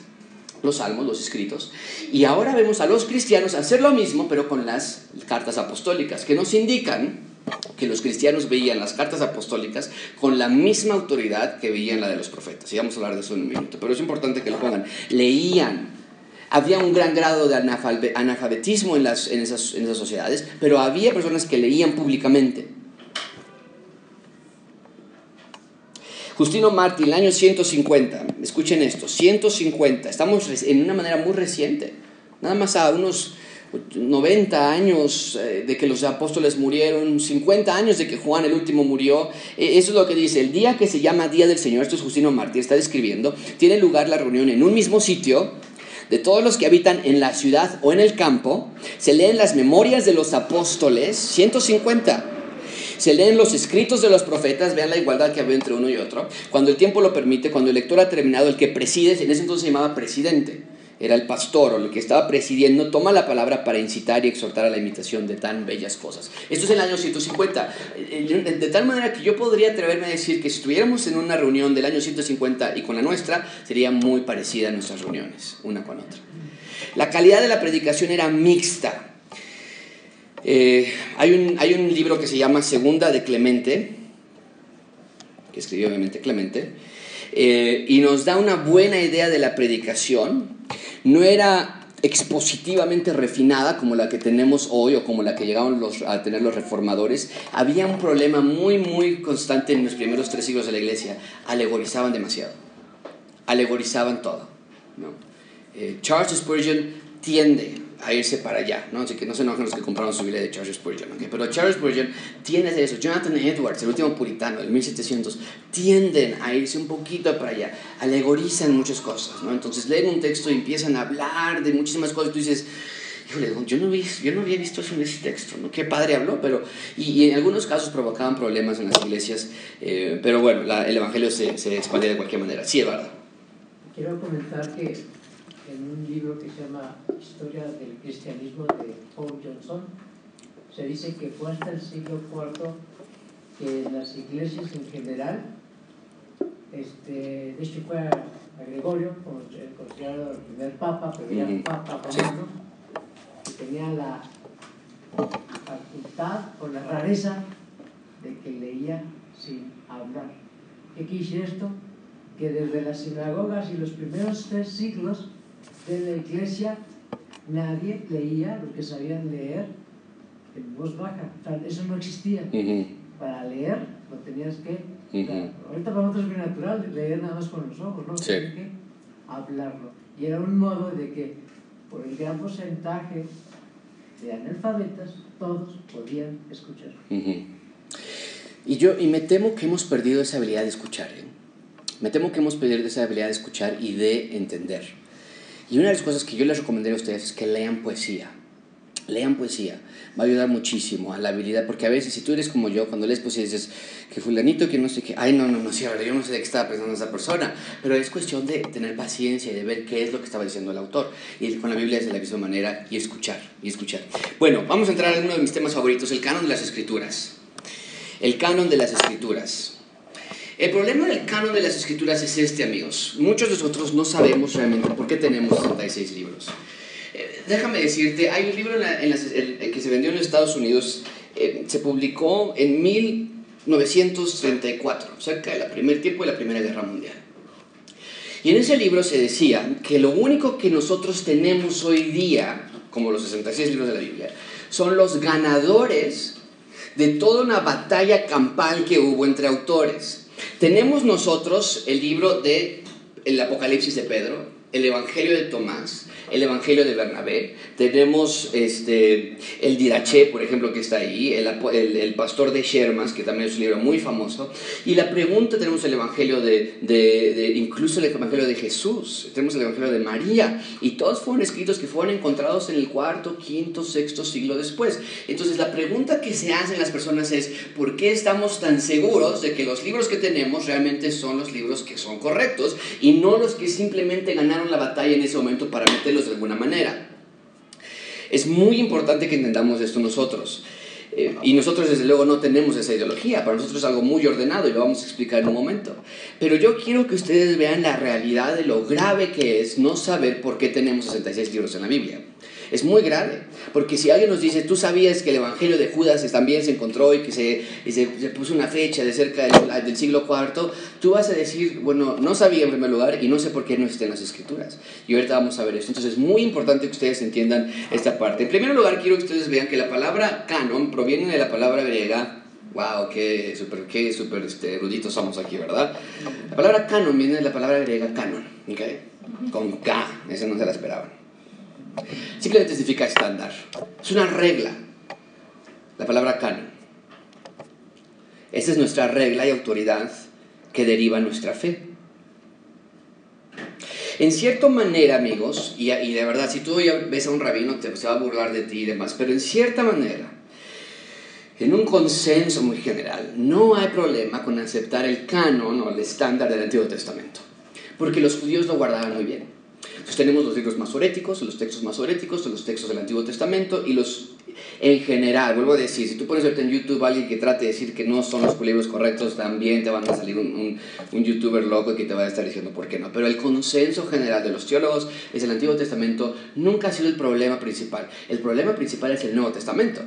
A: los salmos, los escritos. Y ahora vemos a los cristianos hacer lo mismo, pero con las cartas apostólicas, que nos indican que los cristianos veían las cartas apostólicas con la misma autoridad que veían la de los profetas. Y vamos a hablar de eso en un minuto, pero es importante que lo pongan. Leían. Había un gran grado de analfabetismo en, las, en, esas, en esas sociedades, pero había personas que leían públicamente. Justino Martí, el año 150, escuchen esto, 150, estamos en una manera muy reciente, nada más a unos 90 años eh, de que los apóstoles murieron, 50 años de que Juan el último murió. Eh, eso es lo que dice, el día que se llama Día del Señor, esto es Justino Martí, está describiendo, tiene lugar la reunión en un mismo sitio de todos los que habitan en la ciudad o en el campo, se leen las memorias de los apóstoles, 150 se leen los escritos de los profetas, vean la igualdad que había entre uno y otro. Cuando el tiempo lo permite, cuando el lector ha terminado, el que preside, en ese entonces se llamaba presidente, era el pastor o el que estaba presidiendo, toma la palabra para incitar y exhortar a la imitación de tan bellas cosas. Esto es el año 150. De tal manera que yo podría atreverme a decir que si estuviéramos en una reunión del año 150 y con la nuestra, sería muy parecida a nuestras reuniones, una con otra. La calidad de la predicación era mixta. Eh, hay, un, hay un libro que se llama Segunda de Clemente, que escribió obviamente Clemente, eh, y nos da una buena idea de la predicación. No era expositivamente refinada como la que tenemos hoy o como la que llegaron los, a tener los reformadores. Había un problema muy, muy constante en los primeros tres siglos de la iglesia. Alegorizaban demasiado. Alegorizaban todo. Eh, Charles Spurgeon tiende a irse para allá, ¿no? Así que no se enojen los que compraron su Biblia de Charles Spurgeon, ¿okay? Pero Charles Spurgeon tiene eso. Jonathan Edwards, el último puritano del 1700, tienden a irse un poquito para allá, alegorizan muchas cosas, ¿no? Entonces leen un texto y empiezan a hablar de muchísimas cosas. Tú dices, híjole, yo no, vi, yo no había visto eso en ese texto, ¿no? Qué padre habló, pero... Y, en algunos casos provocaban problemas en las iglesias, eh, pero bueno, el Evangelio se, se expande de cualquier manera. Sí, Eduardo.
K: Quiero comentar que en un libro que se llama Historia del Cristianismo de Paul Johnson, se dice que fue hasta el siglo IV que las iglesias en general, este, de hecho fue a, Gregorio, considerado el primer papa, pero ya un papa romano, que tenía la facultad o la rareza de que leía sin hablar. ¿Qué quiere esto? Que desde las sinagogas y los primeros tres siglos de la iglesia nadie leía lo que sabían leer en voz baja. eso no existía. Para leer lo tenías que... ahorita para nosotros es muy natural leer nada más con los ojos, ¿no? Sí. que hablarlo. Y era un modo de que por el gran porcentaje de analfabetas todos podían escuchar.
A: Y yo y me temo que hemos perdido esa habilidad de escuchar. ¿eh? Me temo que hemos perdido esa habilidad de escuchar y de entender. Y una de las cosas que yo les recomendaría a ustedes es que lean poesía. Lean poesía. Va a ayudar muchísimo a la habilidad, porque a veces si tú eres como yo, cuando lees poesía dices que fulanito, que no sé qué, ay no, no, no, sí, yo no sé de qué estaba pensando esa persona, pero es cuestión de tener paciencia y de ver qué es lo que estaba diciendo el autor. Y con la Biblia es de la misma manera y escuchar, y escuchar. Bueno, vamos a entrar en uno de mis temas favoritos, el canon de las escrituras. El canon de las escrituras. El problema del canon de las escrituras es este, amigos. Muchos de nosotros no sabemos realmente por qué tenemos 66 libros. Eh, déjame decirte, hay un libro en que se vendió en los Estados Unidos, eh, se publicó en 1934, cerca del primer tiempo de la Primera Guerra Mundial. Y en ese libro se decía que lo único que nosotros tenemos hoy día, como los 66 libros de la Biblia, son los ganadores de toda una batalla campal que hubo entre autores. Tenemos nosotros el libro de el Apocalipsis de Pedro, el Evangelio de Tomás, el Evangelio de Bernabé, tenemos este, el Diraché, por ejemplo, que está ahí, el, el, el, Pastor de Shermas, que también es un libro muy famoso, y la pregunta tenemos el Evangelio de, de, de, incluso el Evangelio de Jesús, tenemos el Evangelio de María, y todos fueron escritos que fueron encontrados en el cuarto, quinto, sexto siglo después. Entonces la pregunta que se hacen las personas es, ¿por qué estamos tan seguros de que los libros que tenemos realmente son los libros que son correctos y no los que simplemente ganaron la batalla en ese momento para meterlos de alguna manera? Es muy importante que entendamos esto nosotros. Eh, y nosotros desde luego no tenemos esa ideología, para nosotros es algo muy ordenado y lo vamos a explicar en un momento. Pero yo quiero que ustedes vean la realidad de lo grave que es no saber por qué tenemos 66 libros en la Biblia. Es muy grave, porque si alguien nos dice, tú sabías que el Evangelio de Judas también se encontró y que se, se, puso una fecha de cerca del, del, siglo IV, tú vas a decir, bueno, no sabía en primer lugar y no sé por qué no existen las escrituras. Y ahorita vamos a ver esto. Entonces es muy importante que ustedes entiendan esta parte. En primer lugar, quiero que ustedes vean que la palabra canon proviene de la palabra griega Wow, qué súper qué super, este, eruditos somos aquí, ¿verdad? La palabra canon viene de la palabra griega canon, ¿ok? Con K, esa no se la esperaban. Simplemente significa estándar. Es una regla. La palabra canon. Esa es nuestra regla y autoridad que deriva nuestra fe. En cierta manera, amigos, y, de verdad, si tú ves a un rabino, te, se va a burlar de ti y demás, pero en cierta manera, en un consenso muy general, no hay problema con aceptar el canon o el estándar del Antiguo Testamento, porque los judíos lo guardaban muy bien. Entonces tenemos los libros masoréticos, los textos masoréticos, los textos del Antiguo Testamento y los en general, vuelvo a decir, si tú pones en YouTube a alguien que trate de decir que no son los libros correctos, también te van a salir un, un, un, youtuber loco que te va a estar diciendo por qué no. Pero el consenso general de los teólogos es el Antiguo Testamento nunca ha sido el problema principal. El problema principal es el Nuevo Testamento.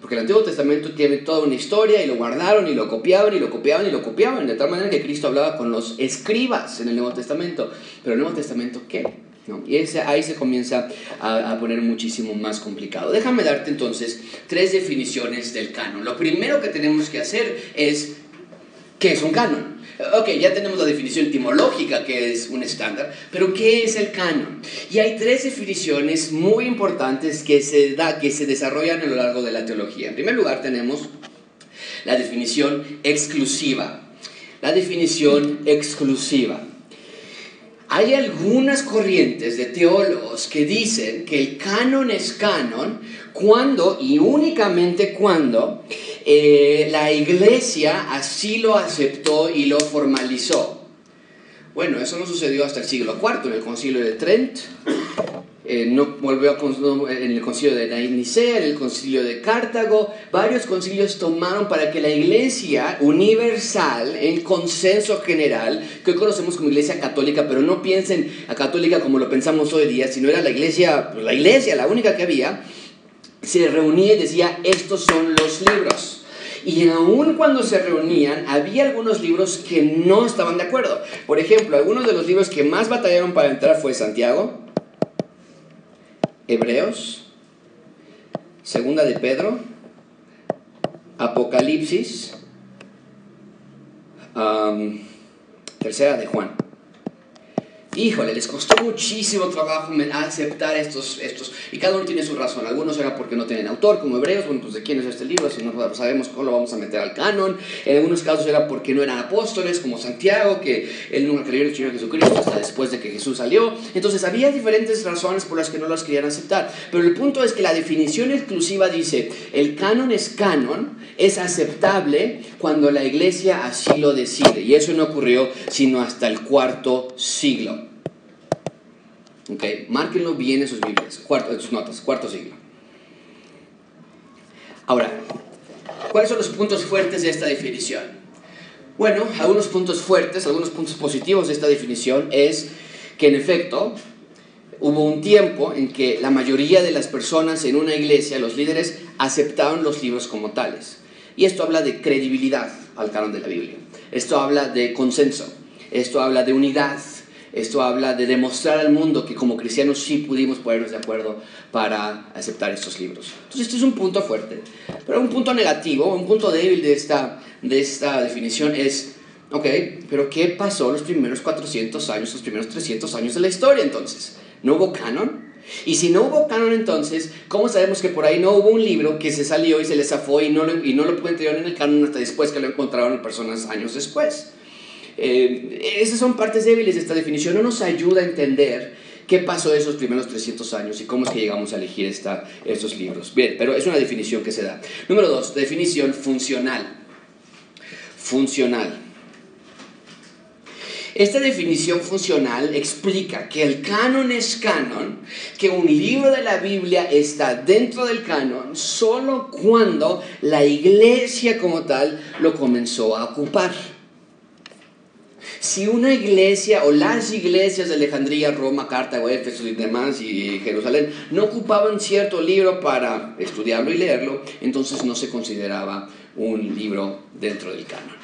A: Porque el Antiguo Testamento tiene toda una historia y lo guardaron y lo copiaban y lo copiaban y lo copiaban, de tal manera que Cristo hablaba con los escribas en el Nuevo Testamento. Pero el Nuevo Testamento, ¿qué? ¿No? Y ese, ahí se comienza a, a, poner muchísimo más complicado. Déjame darte entonces tres definiciones del canon. Lo primero que tenemos que hacer es, ¿qué es un canon? Ok, ya tenemos la definición etimológica que es un estándar, pero ¿qué es el canon? Y hay tres definiciones muy importantes que se, da, que se desarrollan a lo largo de la teología. En primer lugar tenemos la definición exclusiva. La definición exclusiva. Hay algunas corrientes de teólogos que dicen que el canon es canon cuando y únicamente cuando eh, la iglesia así lo aceptó y lo formalizó. Bueno, eso no sucedió hasta el siglo IV, en el concilio de Trent, eh, no volvió a, en el concilio de Nicea, en el concilio de Cartago, varios concilios tomaron para que la iglesia universal, en consenso general, que hoy conocemos como iglesia católica, pero no piensen a católica como lo pensamos hoy día, sino era la iglesia, pues, la iglesia, la única que había, se reunía y decía, estos son los libros. Y aun cuando se reunían, había algunos libros que no estaban de acuerdo. Por ejemplo, algunos de los libros que más batallaron para entrar fue Santiago, Hebreos, Segunda de Pedro, Apocalipsis, Tercera de Juan híjole, les costó muchísimo trabajo aceptar estos, estos, y cada uno tiene su razón. Algunos era porque no tienen autor, como hebreos, bueno, pues de quién es este libro, si no sabemos cómo lo vamos a meter al canon. En algunos casos era porque no eran apóstoles, como Santiago, que él nunca creyó en el Señor Jesucristo hasta después de que Jesús salió. Entonces había diferentes razones por las que no los querían aceptar. Pero el punto es que la definición exclusiva dice, el canon es canon, es aceptable cuando la iglesia así lo decide. Y eso no ocurrió sino hasta el cuarto siglo. Ok, márquenlo bien en sus Biblias, cuarto, en sus notas, cuarto siglo. Ahora, ¿cuáles son los puntos fuertes de esta definición? Bueno, algunos puntos fuertes, algunos puntos positivos de esta definición es que en efecto hubo un tiempo en que la mayoría de las personas en una iglesia, los líderes, aceptaron los libros como tales. Y esto habla de credibilidad al canon de la Biblia. Esto habla de consenso. Esto habla de unidad. Esto habla de demostrar al mundo que como cristianos sí pudimos ponernos de acuerdo para aceptar estos libros. Entonces, este es un punto fuerte. Pero un punto negativo, un punto débil de esta, de esta definición es Ok, pero ¿qué pasó los primeros 400 años, los primeros 300 años de la historia entonces? ¿No hubo canon? Y si no hubo canon entonces, ¿cómo sabemos que por ahí no hubo un libro que se salió y se le zafó y no lo, y no lo en el canon hasta después que lo encontraron personas años después? Eh, esas son partes débiles de esta definición, no nos ayuda a entender qué pasó esos primeros 300 años y cómo es que llegamos a elegir estos libros. Bien, pero es una definición que se da. Número dos, definición funcional. Funcional. Esta definición funcional explica que el canon es canon, que un libro de la Biblia está dentro del canon solo cuando la iglesia como tal lo comenzó a ocupar. Si una iglesia o las iglesias de Alejandría, Roma, Cartago, Éfeso y demás y Jerusalén no ocupaban cierto libro para estudiarlo y leerlo, entonces no se consideraba un libro dentro del canon.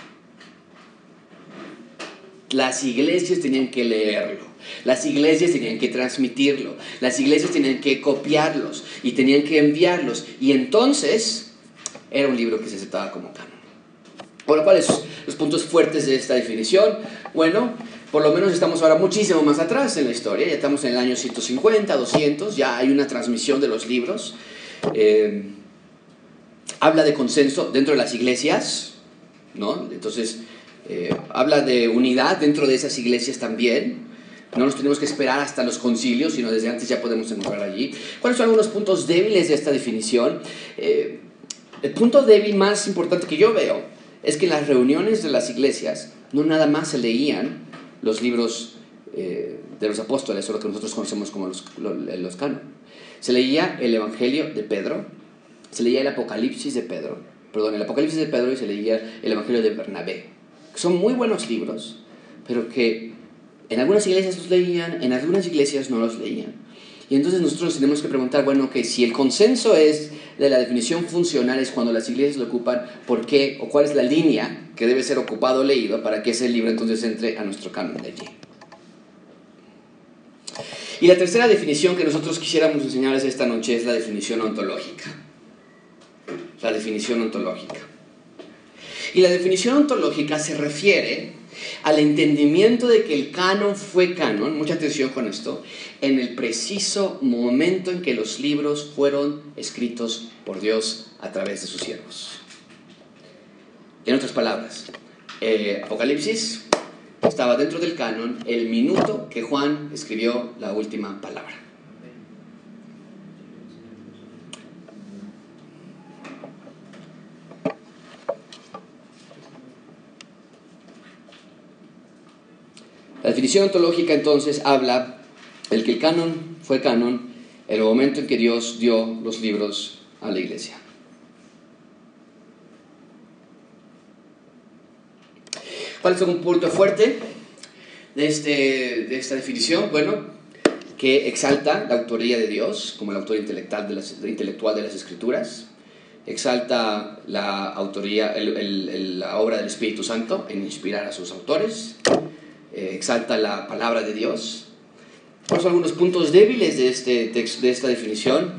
A: Las iglesias tenían que leerlo, las iglesias tenían que transmitirlo, las iglesias tenían que copiarlos y tenían que enviarlos. Y entonces era un libro que se aceptaba como canon. Ahora, ¿cuáles son los puntos fuertes de esta definición? Bueno, por lo menos estamos ahora muchísimo más atrás en la historia, ya estamos en el año 150, 200, ya hay una transmisión de los libros. Eh, habla de consenso dentro de las iglesias, ¿no? Entonces, eh, habla de unidad dentro de esas iglesias también. No nos tenemos que esperar hasta los concilios, sino desde antes ya podemos encontrar allí. ¿Cuáles son algunos puntos débiles de esta definición? Eh, el punto débil más importante que yo veo es que en las reuniones de las iglesias no nada más se leían los libros eh, de los apóstoles, o lo que nosotros conocemos como los, los, los canon. Se leía el Evangelio de Pedro, se leía el Apocalipsis de Pedro, perdón, el Apocalipsis de Pedro y se leía el Evangelio de Bernabé son muy buenos libros, pero que en algunas iglesias los leían, en algunas iglesias no los leían. Y entonces nosotros tenemos que preguntar, bueno, que si el consenso es de la definición funcional es cuando las iglesias lo ocupan, ¿por qué o cuál es la línea que debe ser ocupado o leído para que ese libro entonces entre a nuestro canon de allí? Y la tercera definición que nosotros quisiéramos enseñarles esta noche es la definición ontológica. La definición ontológica. Y la definición ontológica se refiere al entendimiento de que el canon fue canon, mucha atención con esto, en el preciso momento en que los libros fueron escritos por Dios a través de sus siervos. En otras palabras, eh, Apocalipsis estaba dentro del canon el minuto que Juan escribió la última palabra. La definición ontológica entonces habla del que el canon fue canon el momento en que Dios dio los libros a la iglesia. ¿Cuál es un punto fuerte de, este, de esta definición? Bueno, que exalta la autoría de Dios como el autor intelectual de las, intelectual de las escrituras, exalta la autoría, el, el, la obra del Espíritu Santo en inspirar a sus autores, eh, exalta la palabra de Dios. ¿Cuáles son algunos puntos débiles de, este texto, de esta definición?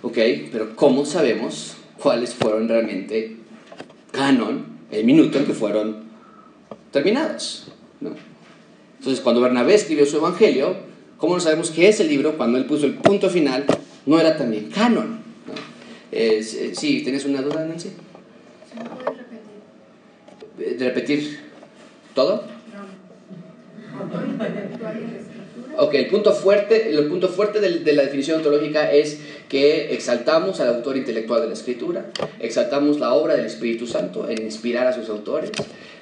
A: Ok, pero ¿cómo sabemos cuáles fueron realmente canon el minuto en que fueron terminados? ¿no? Entonces, cuando Bernabé escribió su evangelio, ¿cómo no sabemos qué es el libro cuando él puso el punto final? No era también canon. ¿no? Eh, sí, ¿tienes una duda, Nancy?
B: ¿Se puede repetir?
A: ¿De repetir todo? Ok, el punto fuerte, el punto fuerte de, de, la definición ontológica es que exaltamos al autor intelectual de la escritura, exaltamos la obra del Espíritu Santo en inspirar a sus autores,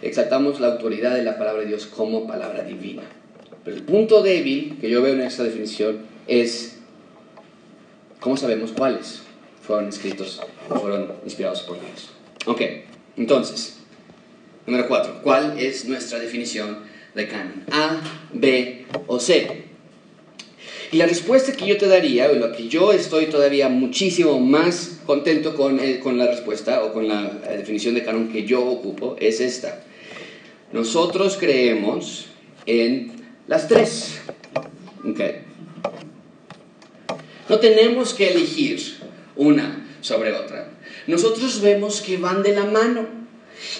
A: exaltamos la autoridad de la palabra de Dios como palabra divina. Pero el punto débil que yo veo en esta definición es cómo sabemos cuáles fueron escritos o fueron inspirados por Dios. Ok, entonces, número cuatro, ¿cuál es nuestra definición? Canon. A, B o C. Y la respuesta que yo te daría, o lo que yo estoy todavía muchísimo más contento con, eh, con la respuesta o con la definición de canon que yo ocupo, es esta. Nosotros creemos en las tres. Okay. No tenemos que elegir una sobre otra. Nosotros vemos que van de la mano.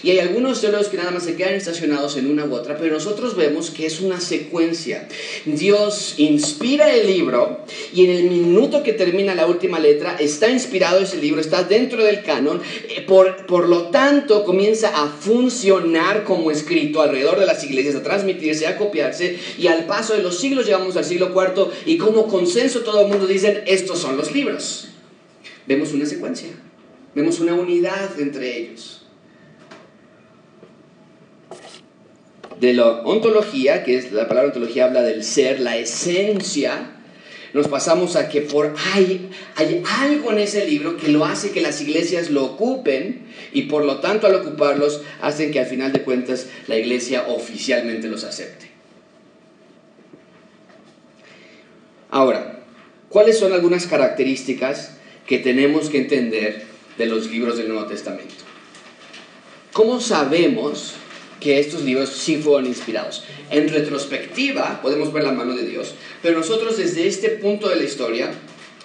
A: Y hay algunos teólogos que nada más se quedan estacionados en una u otra, pero nosotros vemos que es una secuencia. Dios inspira el libro y en el minuto que termina la última letra está inspirado ese libro, está dentro del canon, eh, por, por lo tanto comienza a funcionar como escrito alrededor de las iglesias, a transmitirse, a copiarse y al paso de los siglos llegamos al siglo IV y como consenso todo el mundo dicen estos son los libros. Vemos una secuencia, vemos una unidad entre ellos. De la ontología, que es la palabra ontología habla del ser, la esencia, nos pasamos a que por hay, hay algo en ese libro que lo hace que las iglesias lo ocupen y por lo tanto al ocuparlos hacen que al final de cuentas la iglesia oficialmente los acepte. Ahora, ¿cuáles son algunas características que tenemos que entender de los libros del Nuevo Testamento? ¿Cómo sabemos que estos libros sí fueron inspirados. En retrospectiva podemos ver la mano de Dios, pero nosotros desde este punto de la historia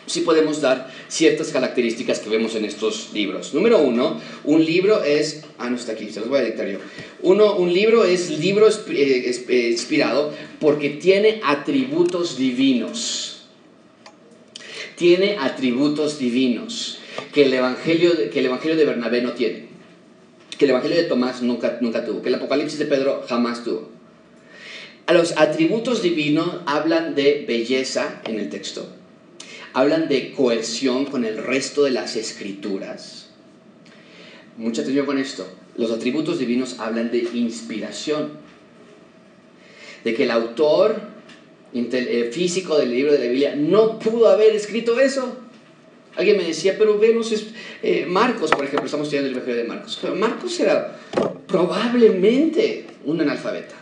A: sí podemos dar ciertas características que vemos en estos libros. Número uno, un libro es... Ah, no está aquí, se los voy a dictar yo. Uno, un libro es libro eh, eh, inspirado porque tiene atributos divinos. Tiene atributos divinos que el Evangelio, que el evangelio de Bernabé no tiene que el Evangelio de Tomás nunca, nunca tuvo, que el Apocalipsis de Pedro jamás tuvo. A los atributos divinos hablan de belleza en el texto, hablan de cohesión con el resto de las escrituras. Mucha atención con esto. Los atributos divinos hablan de inspiración, de que el autor eh, físico del libro de la Biblia no pudo haber escrito eso. Alguien me decía, pero vemos eh, Marcos, por ejemplo, estamos estudiando el Evangelio de Marcos. Pero Marcos era probablemente un analfabeta.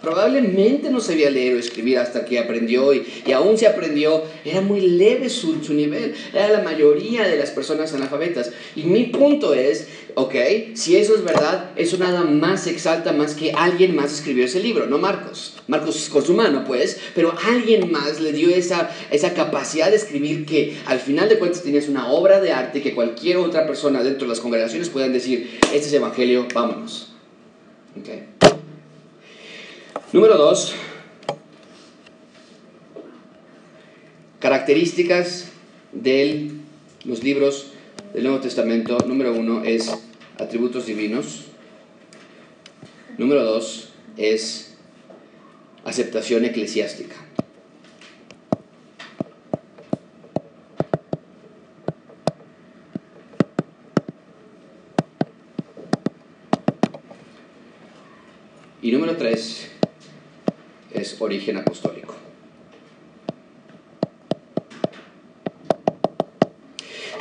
A: Probablemente no sabía leer o escribir hasta que aprendió y, y aún se aprendió, era muy leve su, su, nivel, era la mayoría de las personas analfabetas. Y mi punto es, ok, si eso es verdad, eso nada más exalta más que alguien más escribió ese libro, no Marcos. Marcos con su mano, pues, pero alguien más le dio esa, esa capacidad de escribir que al final de cuentas tenías una obra de arte que cualquier otra persona dentro de las congregaciones puedan decir, este es Evangelio, vámonos. Okay. Número dos, características de los libros del Nuevo Testamento. Número uno es atributos divinos. Número dos es aceptación eclesiástica. Y número tres es origen apostólico.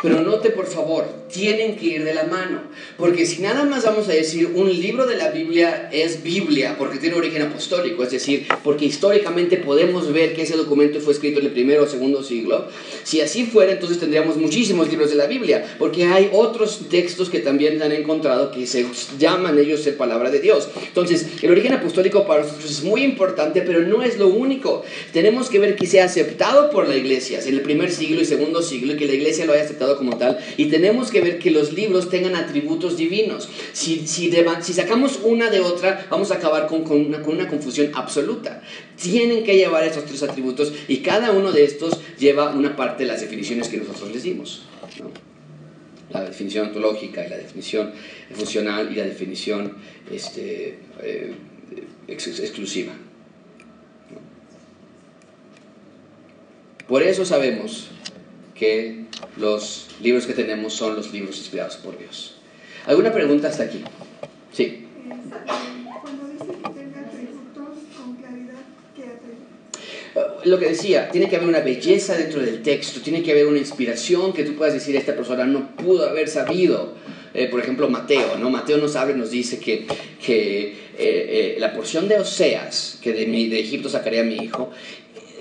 A: Pero note por favor, tienen que ir de la mano, porque si nada más vamos a decir un libro de la Biblia es Biblia porque tiene origen apostólico, es decir, porque históricamente podemos ver que ese documento fue escrito en el primero o segundo siglo, si así fuera entonces tendríamos muchísimos libros de la Biblia, porque hay otros textos que también han encontrado que se llaman ellos ser palabra de Dios. Entonces, el origen apostólico para nosotros es muy importante, pero no es lo único. Tenemos que ver que sea aceptado por la iglesia en el primer siglo y segundo siglo y que la iglesia lo haya aceptado como tal y tenemos que ver que los libros tengan atributos divinos. Si, si, sacamos una de otra, vamos a acabar con, con, una, con, una, confusión absoluta. Tienen que llevar esos tres atributos y cada uno de estos lleva una parte de las definiciones que nosotros les dimos. La definición ontológica y la definición funcional y la definición este, eh, ex exclusiva. Por eso sabemos que los libros que tenemos son los libros inspirados por Dios. ¿Alguna pregunta hasta aquí? Sí. Lo que decía, tiene que haber una belleza dentro del texto, tiene que haber una inspiración que tú puedas decir, esta persona no pudo haber sabido. Eh, por ejemplo, Mateo, ¿no? Mateo nos habla y nos dice que, que eh, eh, la porción de Oseas, que de, mi, de Egipto sacaré a mi hijo,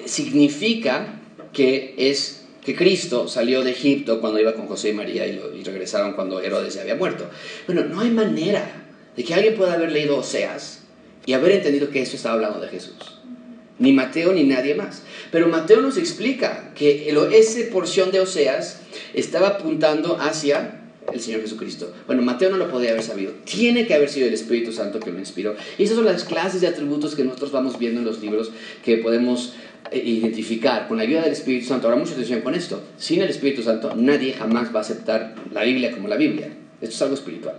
A: significa que es que Cristo salió de Egipto cuando iba con José y María y, y, regresaron cuando Herodes ya había muerto. Bueno, no hay manera de que alguien pueda haber leído Oseas y haber entendido que eso estaba hablando de Jesús. Ni Mateo ni nadie más. Pero Mateo nos explica que esa porción de Oseas estaba apuntando hacia el Señor Jesucristo. Bueno, Mateo no lo podía haber sabido. Tiene que haber sido el Espíritu Santo que lo inspiró. Y esas son las clases de atributos que nosotros vamos viendo en los libros que podemos identificar con la ayuda del Espíritu Santo. Ahora, mucha atención con esto. Sin el Espíritu Santo, nadie jamás va a aceptar la Biblia como la Biblia. Esto es algo espiritual.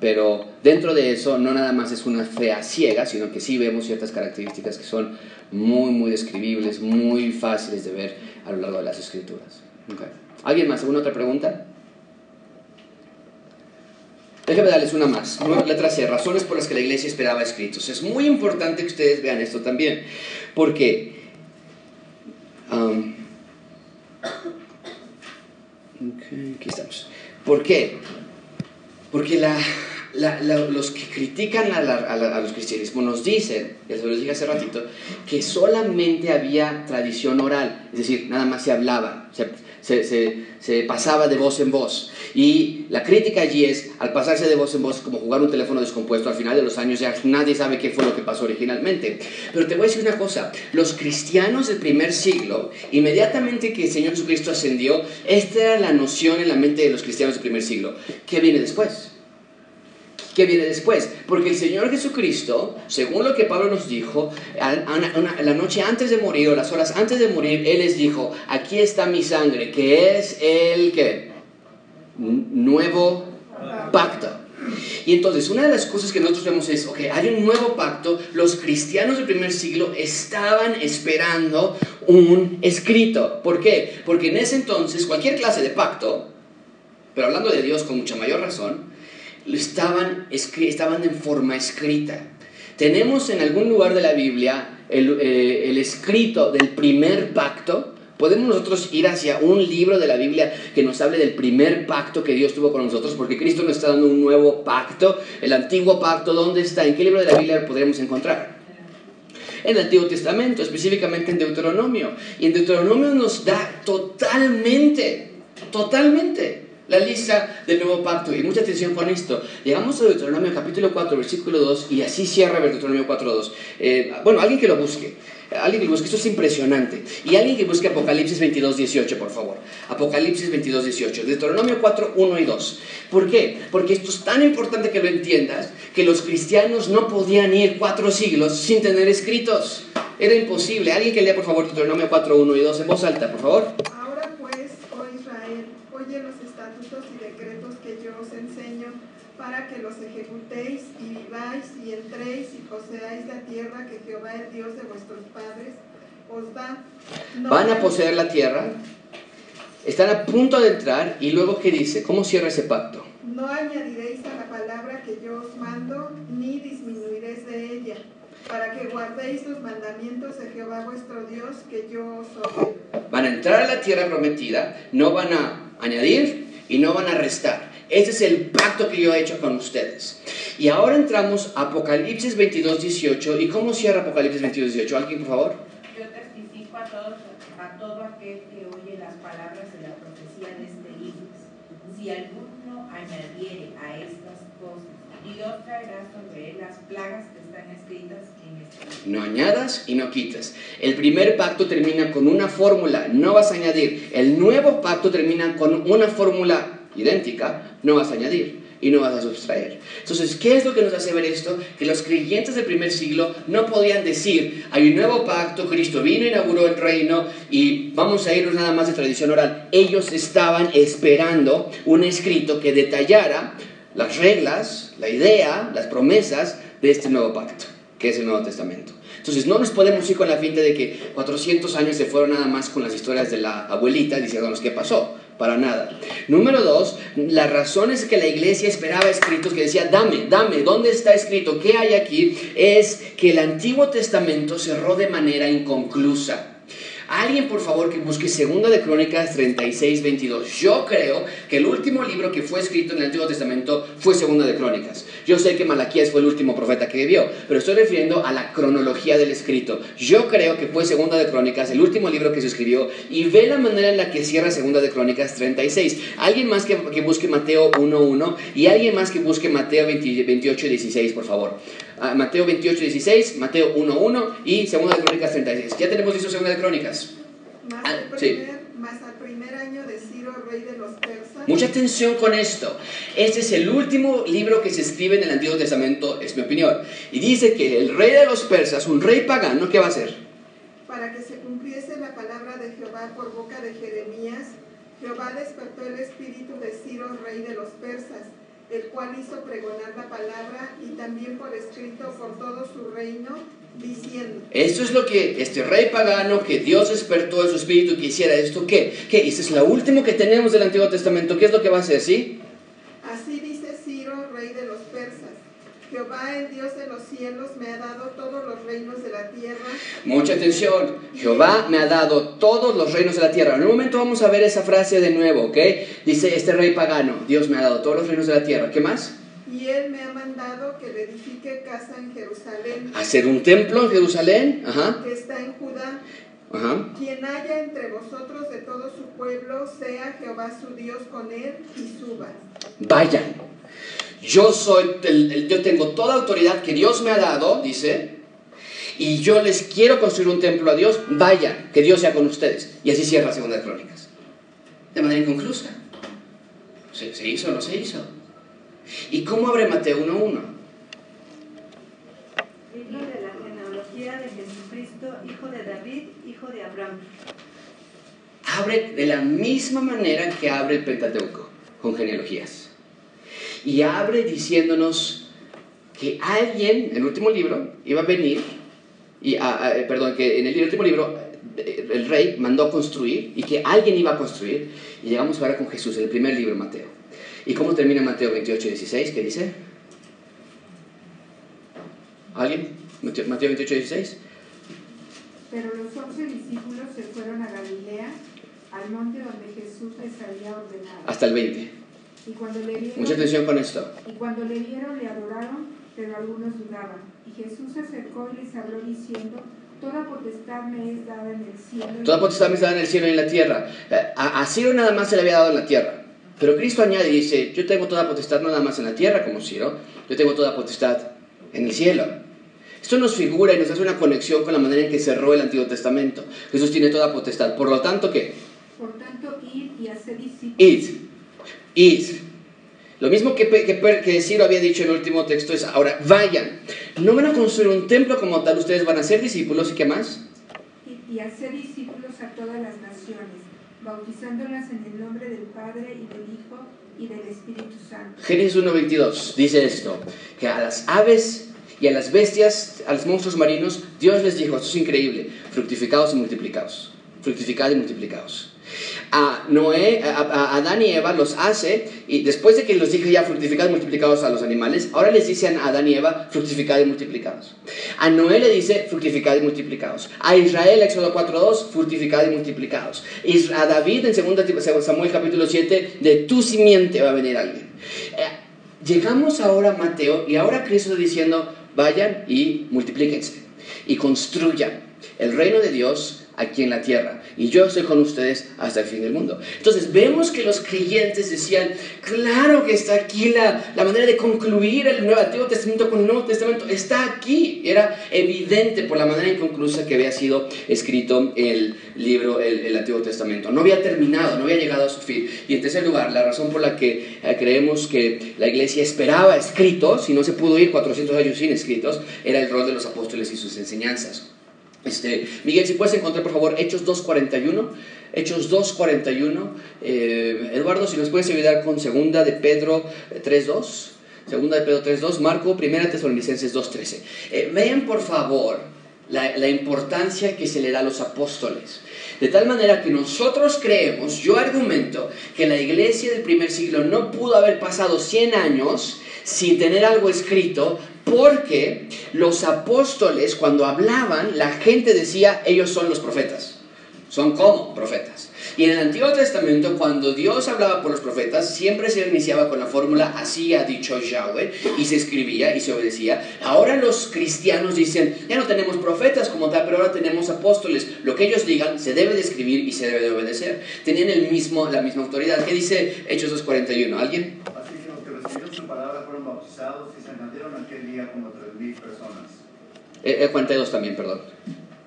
A: Pero dentro de eso no nada más es una fe a ciega, sino que sí vemos ciertas características que son muy, muy describibles, muy fáciles de ver a lo largo de las escrituras. Okay. ¿Alguien más? ¿Alguna otra pregunta? Déjame darles una más. Letra C. Razones por las que la iglesia esperaba escritos. Es muy importante que ustedes vean esto también. Porque... Um, okay, aquí estamos. ¿Por qué? Porque la, la, la, los que critican a, a, los cristianismos nos dicen, ya se los dije hace ratito, que solamente había tradición oral, es decir, nada más se hablaba, se, se, pasaba de voz en voz. Y la crítica allí es, al pasarse de voz en voz, como jugar un teléfono descompuesto, al final de los años ya nadie sabe qué fue lo que pasó originalmente. Pero te voy a decir una cosa, los cristianos del primer siglo, inmediatamente que el Señor Jesucristo ascendió, esta era la noción en la mente de los cristianos del primer siglo. ¿Qué viene después? ¿Qué viene después? Porque el Señor Jesucristo, según lo que Pablo nos dijo, la noche antes de morir o las horas antes de morir, Él les dijo, aquí está mi sangre, que es el que nuevo pacto. Y entonces, una de las cosas que nosotros vemos es, ok, hay un nuevo pacto, los cristianos del primer siglo estaban esperando un escrito. ¿Por qué? Porque en ese entonces cualquier clase de pacto, pero hablando de Dios con mucha mayor razón, estaban, estaban en forma escrita. Tenemos en algún lugar de la Biblia el, eh, el, escrito del primer pacto. Podemos nosotros ir hacia un libro de la Biblia que nos hable del primer pacto que Dios tuvo con nosotros, porque Cristo nos está dando un nuevo pacto. El antiguo pacto, ¿dónde está? ¿En qué libro de la Biblia lo podremos encontrar? En el Antiguo Testamento, específicamente en Deuteronomio. Y en Deuteronomio nos da totalmente, totalmente la lista del nuevo pacto. Y mucha atención con esto. Llegamos a Deuteronomio capítulo 4, versículo 2, y así cierra Deuteronomio 4, 2. Eh, bueno, alguien que lo busque. Alguien que lo busque, esto es impresionante. Y alguien que busque Apocalipsis 22, 18, por favor. Apocalipsis 22, 18. Deuteronomio 4, 1 y 2. ¿Por qué? Porque esto es tan importante que lo entiendas que los cristianos no podían ir cuatro siglos sin tener escritos. Era imposible. Alguien que lea, por favor, Deuteronomio 4, 1 y 2 en voz alta, por favor.
D: Ahora pues, oh Israel, oye los estatutos y decretos que yo os enseño para que los ejecutéis y viváis y entréis y poseáis la tierra que Jehová, el Dios de vuestros padres, os da. No
A: Van a poseer la tierra, están a punto de entrar y luego ¿qué dice? ¿Cómo cierra ese pacto?
D: No añadiréis a la palabra que yo os mando, ni disminuiréis de ella, para que guardéis los mandamientos de Jehová vuestro Dios que yo os ordeno.
A: Van a entrar a la tierra prometida, no van a añadir y no van a restar. Ese es el pacto que yo he hecho con ustedes. Y ahora entramos a Apocalipsis 22, 18. ¿Y cómo cierra Apocalipsis 22, 18? ¿Alguien, por favor?
M: Yo testifico a, todos, a todo aquel que oye las palabras de la profecía de este libro. Si alguno añadiere a estas cosas, Dios traerá sobre él las plagas que este.
A: No añadas y no quitas. El primer pacto termina con una fórmula, no vas a añadir. El nuevo pacto termina con una fórmula idéntica, no vas a añadir y no vas a sustraer. Entonces, ¿qué es lo que nos hace ver esto? Que los creyentes del primer siglo no podían decir, hay un nuevo pacto, Cristo vino, inauguró el reino y vamos a irnos nada más de tradición oral. Ellos estaban esperando un escrito que detallara las reglas, la idea, las promesas de este nuevo pacto, que es el Nuevo Testamento. Entonces no nos podemos ir con la finta de que 400 años se fueron nada más con las historias de la abuelita diciéndonos qué pasó. Para nada. Número dos, la razón es que la iglesia esperaba escritos que decía, dame, dame, ¿dónde está escrito? ¿Qué hay aquí? Es que el Antiguo Testamento cerró de manera inconclusa. Alguien, por favor, que busque Segunda de Crónicas 36, 22. Yo creo que el último libro que fue escrito en el Antiguo Testamento fue Segunda de Crónicas. Yo sé que Malaquías fue el último profeta que vivió, pero estoy refiriendo a la cronología del escrito. Yo creo que fue Segunda de Crónicas, el último libro que se escribió, y ve la manera en la que cierra Segunda de Crónicas 36. Alguien más que, que busque Mateo 1.1 y alguien más que busque Mateo 20, 28, 16, por favor. Uh, Mateo 28, 16, Mateo 1.1 y Segunda de Crónicas 36. Ya tenemos listo Segunda de Crónicas.
D: Mas,
A: Ah, sí.
D: primer, mas al primer año de Ciro, rey de los persas.
A: Mucha atención con esto. Este es el último libro que se escribe en el Antiguo Testamento, es mi opinión. Y dice que el rey de los persas, un rey pagano, ¿qué va a hacer?
D: Para que se cumpliese la palabra de Jehová por boca de Jeremías, Jehová despertó el espíritu de Ciro, rey de los persas, el cual hizo pregonar la palabra y también por escrito por todo su reino, diciendo,
A: Esto es lo que este rey pagano, que Dios despertó en su espíritu que hiciera esto, ¿qué? ¿Qué? Este es lo último que tenemos del Antiguo Testamento. ¿Qué es lo que va a hacer, sí?
D: Así dice Ciro, rey de los persas. Jehová, el Dios de los cielos, me ha dado todos los reinos de la tierra.
A: Mucha atención. Jehová me ha dado todos los reinos de la tierra. En un momento vamos a ver esa frase de nuevo, ¿ok? Dice este rey pagano, Dios me ha dado todos los reinos de la tierra. ¿Qué más?
D: Y él me ha mandado que le edifique casa en Jerusalén,
A: Hacer un templo en Jerusalén. Ajá.
D: que está en Judá.
A: Ajá.
D: Quien haya entre vosotros de todo su pueblo, sea Jehová su Dios con él y suba.
A: Vayan. Yo soy, el- el- yo tengo toda autoridad que Dios me ha dado, dice, y yo les quiero construir un templo a Dios. Vayan, que Dios sea con ustedes. Y así cierra la segunda de Crónicas. De manera inconclusa. ¿Se, se hizo o no se hizo? ¿Y cómo abre Mateo 1.1?
E: Libro de la genealogía de Jesucristo, hijo de David, de Abraham.
A: abre de la misma manera que abre el Pentateuco, con genealogías. Y abre diciéndonos que alguien, en el último libro, iba a venir, y, ah, ah, perdón, que en el último libro eh, el rey mandó construir y que alguien iba a construir. Y llegamos ahora con Jesús, el primer libro, Mateo. ¿Y cómo termina Mateo 28, 16? ¿Qué dice? ¿Alguien? Mateo 28, 16.
F: Pero los once discípulos se fueron a Galilea, al monte donde Jesús les había ordenado.
A: Hasta el 20.
F: Y cuando le vieron,
A: Mucha atención con esto.
F: y cuando le vieron, le adoraron, pero algunos dudaban. Y Jesús se acercó y les habló diciendo, Toda potestad me es dada en el cielo.
A: Toda potestad me está dada en el cielo y en la tierra. Eh, A, a Ciro nada más se le había dado en la tierra. Pero Cristo añade y dice, yo tengo toda potestad nada más en la tierra como Ciro, yo tengo toda potestad en el cielo. Esto nos figura y nos hace una conexión con la manera en que cerró el Antiguo Testamento. Jesús tiene toda potestad. Por lo tanto, ¿qué?
F: Por tanto, id y hacer discípulos.
A: Id. Id. Lo mismo que, que, que Ciro había dicho en el último texto es, ahora vayan. No van a construir un templo como tal, ustedes van a ser discípulos y qué más.
F: y, y hacer discípulos a todas las naciones, bautizándolas en el nombre del Padre y del Hijo y del Espíritu Santo.
A: Génesis 1.22 dice esto, que a las aves y a las bestias, a los monstruos marinos, Dios les dijo, esto es increíble, fructificados y multiplicados, fructificad y multiplicados. A Noé, a, a- Adán y Eva los hace, y después de que los dije ya fructificados y multiplicados a los animales, ahora les dicen a Adán y Eva fructificad y multiplicados. A Noé le dice fructificad y multiplicados. A Israel, Éxodo 4.2, fructificad y multiplicados. A David, en 2 Samuel capítulo 7, de tu simiente va a venir alguien. Eh, Llegamos ahora a Mateo y ahora Cristo diciendo, vayan y multiplíquense y construyan el reino de Dios aquí en la tierra. Y yo estoy con ustedes hasta el fin del mundo. Entonces vemos que los creyentes decían, claro que está aquí la, la manera de concluir el Nuevo Antiguo Testamento con el Nuevo Testamento. Está aquí. Era evidente por la manera inconclusa que había sido escrito el libro, el, el Antiguo Testamento. No había terminado, no había llegado a su fin. Y en tercer lugar, la razón por la que eh, creemos que la iglesia esperaba escritos, y no se pudo ir 400 años sin escritos, era el rol de los apóstoles y sus enseñanzas. Este, Miguel, si puedes encontrar por favor Hechos 2.41. Hechos 2.41. Eh, Eduardo, si nos puedes ayudar con segunda de Pedro eh, 3.2. Segunda de Pedro 3.2. Marco, primera Tesalonicenses 2.13. Eh, vean por favor la, la importancia que se le da a los apóstoles. De tal manera que nosotros creemos, yo argumento, que la iglesia del primer siglo no pudo haber pasado 100 años sin tener algo escrito, porque los apóstoles cuando hablaban, la gente decía, ellos son los profetas. Son como profetas. Y en el Antiguo Testamento, cuando Dios hablaba por los profetas, siempre se iniciaba con la fórmula, así ha dicho Yahweh, y se escribía y se obedecía. Ahora los cristianos dicen, ya no tenemos profetas como tal, pero ahora tenemos apóstoles. Lo que ellos digan se debe de escribir y se debe de obedecer. Tenían el mismo, la misma autoridad. ¿Qué dice Hechos 2.41? ¿Alguien?
N: Así que los que recibieron su palabra fueron bautizados y aquel día como tres mil personas.
A: Eh, eh, 42 también, perdón.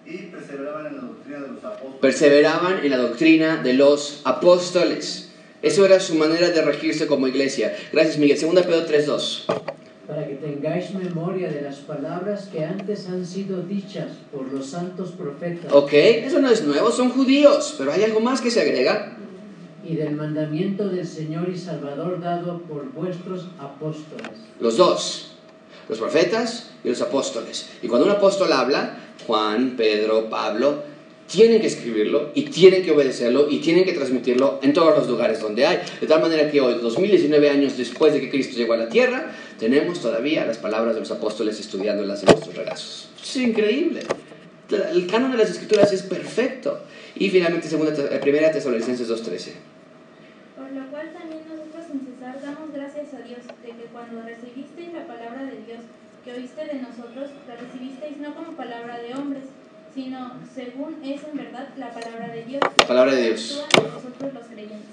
N: Y perseveraban en la doctrina de los apóstoles.
A: perseveraban en la doctrina de los apóstoles. Eso era su manera de regirse como iglesia. Gracias, Miguel. Segunda Pedro 3.2.
K: Para que tengáis memoria de las palabras que antes han sido dichas por los santos profetas.
A: Ok, eso no es nuevo, son judíos, pero hay algo más que se agrega.
K: Y del mandamiento del Señor y Salvador dado por vuestros apóstoles.
A: Los dos, los profetas y los apóstoles. Y cuando un apóstol habla, Juan, Pedro, Pablo, tienen que escribirlo y tienen que obedecerlo y tienen que transmitirlo en todos los lugares donde hay. De tal manera que hoy, 2019 años después de que Cristo llegó a la tierra, tenemos todavía las palabras de los apóstoles estudiándolas en nuestros regazos. Es increíble. El canon de las escrituras es perfecto. Y finalmente, segunda, eh, primera Tesalonicenses 2.13.
B: Por lo cual también nosotros sin cesar damos gracias a Dios cuando recibisteis la palabra de Dios que oíste de nosotros, la recibisteis no como palabra de hombres, sino según es en verdad la palabra de Dios.
A: La palabra de Dios.
B: Nosotros los creyentes.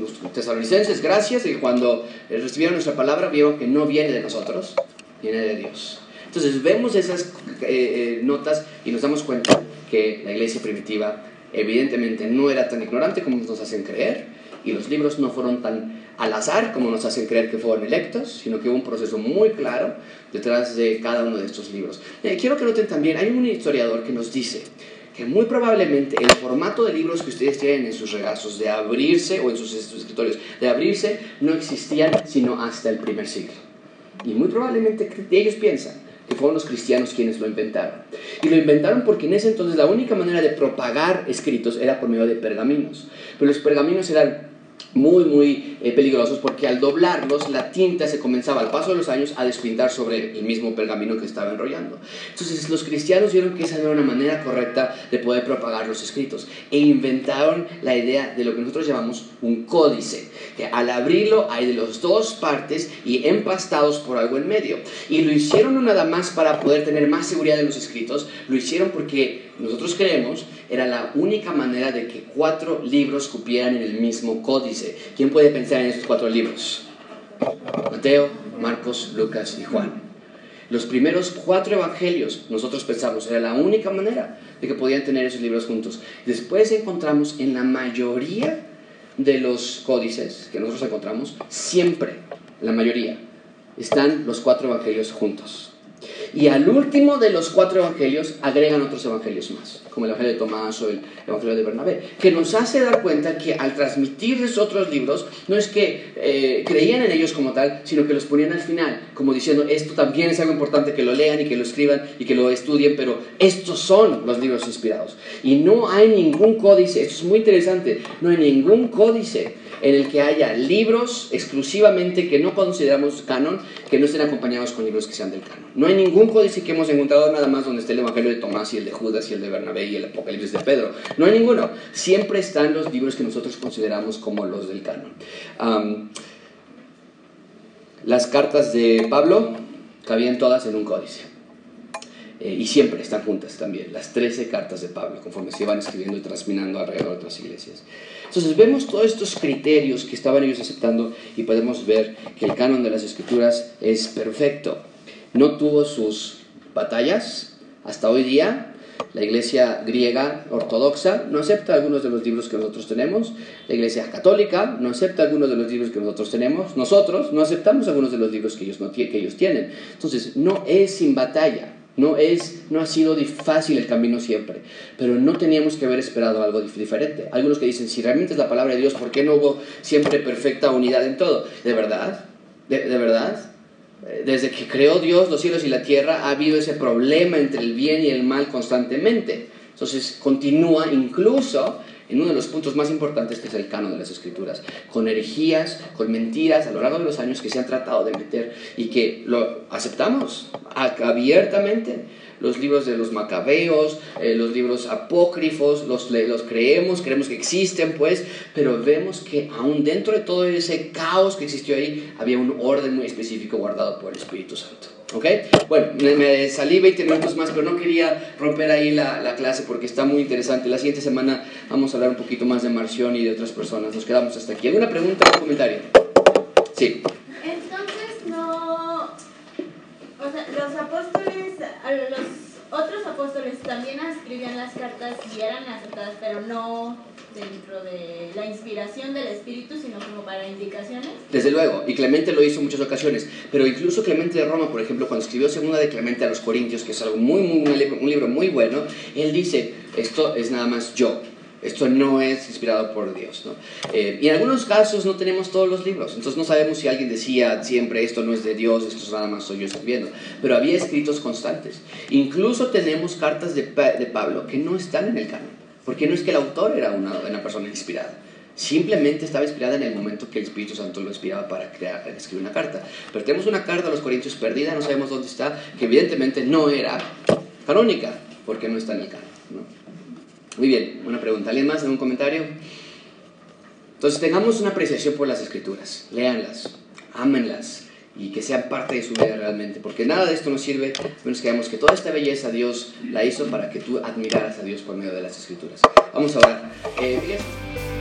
A: Los tesalonicenses, gracias, y cuando eh, recibieron nuestra palabra, vieron que no viene de nosotros, viene de Dios. Entonces vemos esas eh, eh, notas y nos damos cuenta que la iglesia primitiva evidentemente no era tan ignorante como nos hacen creer y los libros no fueron tan al azar como nos hacen creer que fueron electos, sino que hubo un proceso muy claro detrás de cada uno de estos libros. Eh, quiero que noten también, hay un historiador que nos dice que muy probablemente el formato de libros que ustedes tienen en sus regazos, de abrirse, o en sus escritorios, de abrirse, no existían sino hasta el primer siglo. Y muy probablemente ellos piensan que fueron los cristianos quienes lo inventaron. Y lo inventaron porque en ese entonces la única manera de propagar escritos era por medio de pergaminos. Pero los pergaminos eran muy, muy eh, peligrosos porque al doblarlos la tinta se comenzaba al paso de los años a despintar sobre el mismo pergamino que estaba enrollando. Entonces los cristianos vieron que esa era una manera correcta de poder propagar los escritos e inventaron la idea de lo que nosotros llamamos un códice, que al abrirlo hay de las dos partes y empastados por algo en medio. Y lo hicieron no nada más para poder tener más seguridad en los escritos, lo hicieron porque nosotros creemos era la única manera de que cuatro libros cupieran en el mismo códice. ¿Quién puede pensar en esos cuatro libros? Mateo, Marcos, Lucas y Juan. Los primeros cuatro evangelios, nosotros pensamos, era la única manera de que podían tener esos libros juntos. Después encontramos en la mayoría de los códices que nosotros encontramos, siempre, la mayoría, están los cuatro evangelios juntos. Y al último de los cuatro evangelios agregan otros evangelios más, como el Evangelio de Tomás o el Evangelio de Bernabé, que nos hace dar cuenta que al transmitir esos otros libros, no es que eh, creían en ellos como tal, sino que los ponían al final, como diciendo, esto también es algo importante que lo lean y que lo escriban y que lo estudien, pero estos son los libros inspirados. Y no hay ningún códice, esto es muy interesante, no hay ningún códice en el que haya libros exclusivamente que no consideramos canon, que no estén acompañados con libros que sean del canon. No hay ningún códice que hemos encontrado nada más donde esté el Evangelio de Tomás y el de Judas y el de Bernabé y el Apocalipsis de Pedro. No hay ninguno. Siempre están los libros que nosotros consideramos como los del canon. las cartas de Pablo cabían todas en un códice. Eh, y siempre están juntas también, las 13 cartas de Pablo, conforme se iban escribiendo y transminando alrededor de otras iglesias. Entonces vemos todos estos criterios que estaban ellos aceptando y podemos ver que el canon de las escrituras es perfecto. No tuvo sus batallas hasta hoy día. La iglesia griega ortodoxa no acepta algunos de los libros que nosotros tenemos. La iglesia católica no acepta algunos de los libros que nosotros tenemos. Nosotros no aceptamos algunos de los libros que ellos, que ellos tienen. Entonces no es sin batalla. No, es, no ha sido fácil el camino siempre, pero no teníamos que haber esperado algo diferente. Algunos que dicen, si realmente es la palabra de Dios, ¿por qué no hubo siempre perfecta unidad en todo? ¿De verdad? ¿De, de verdad? Eh, desde que creó Dios los cielos y la tierra ha habido ese problema entre el bien y el mal constantemente. Entonces continúa incluso en uno de los puntos más importantes que es el canon de las escrituras, con herejías, con mentiras a lo largo de los años que se han tratado de meter y que lo aceptamos abiertamente. Los libros de los macabeos, eh, los libros apócrifos, los, los creemos, creemos que existen, pues, pero vemos que aún dentro de todo ese caos que existió ahí, había un orden muy específico guardado por el Espíritu Santo. ¿Ok? Bueno, me, salí 20 minutos más, pero no quería romper ahí la, la, clase porque está muy interesante. La siguiente semana vamos a hablar un poquito más de Marción y de otras personas. Nos quedamos hasta aquí. ¿Alguna pregunta o comentario? Sí.
B: Entonces, no. O sea, los apóstoles, los apóstoles
O: también escribían las cartas y eran aceptadas, pero no dentro de la inspiración del Espíritu, sino como para indicaciones.
A: Desde luego, y Clemente lo hizo en muchas ocasiones, pero incluso Clemente de Roma, por ejemplo, cuando escribió Segunda de Clemente a los Corintios, que es algo muy, muy, libro, un libro muy bueno, él dice, esto es nada más yo, esto no es inspirado por Dios. ¿no? Eh, y en algunos casos no tenemos todos los libros, entonces no sabemos si alguien decía siempre esto no es de Dios, esto es nada más soy yo escribiendo. Pero había escritos constantes. Incluso tenemos cartas de, de Pablo que no están en el canon, porque no es que el autor era una, una persona inspirada. Simplemente estaba inspirada en el momento que el Espíritu Santo lo inspiraba para crear, escribir una carta. Pero tenemos una carta a los Corintios perdida, no sabemos dónde está, que evidentemente no era canónica, porque no está en el canon. ¿no? Muy bien, una pregunta. ¿Alguien más? ¿Algún comentario? Entonces tengamos una apreciación por las escrituras. Léanlas, ámenlas y que sean parte de su vida realmente. Porque nada de esto nos sirve, menos que veamos que toda esta belleza Dios la hizo para que tú admiraras a Dios por medio de las escrituras. Vamos a orar. Eh.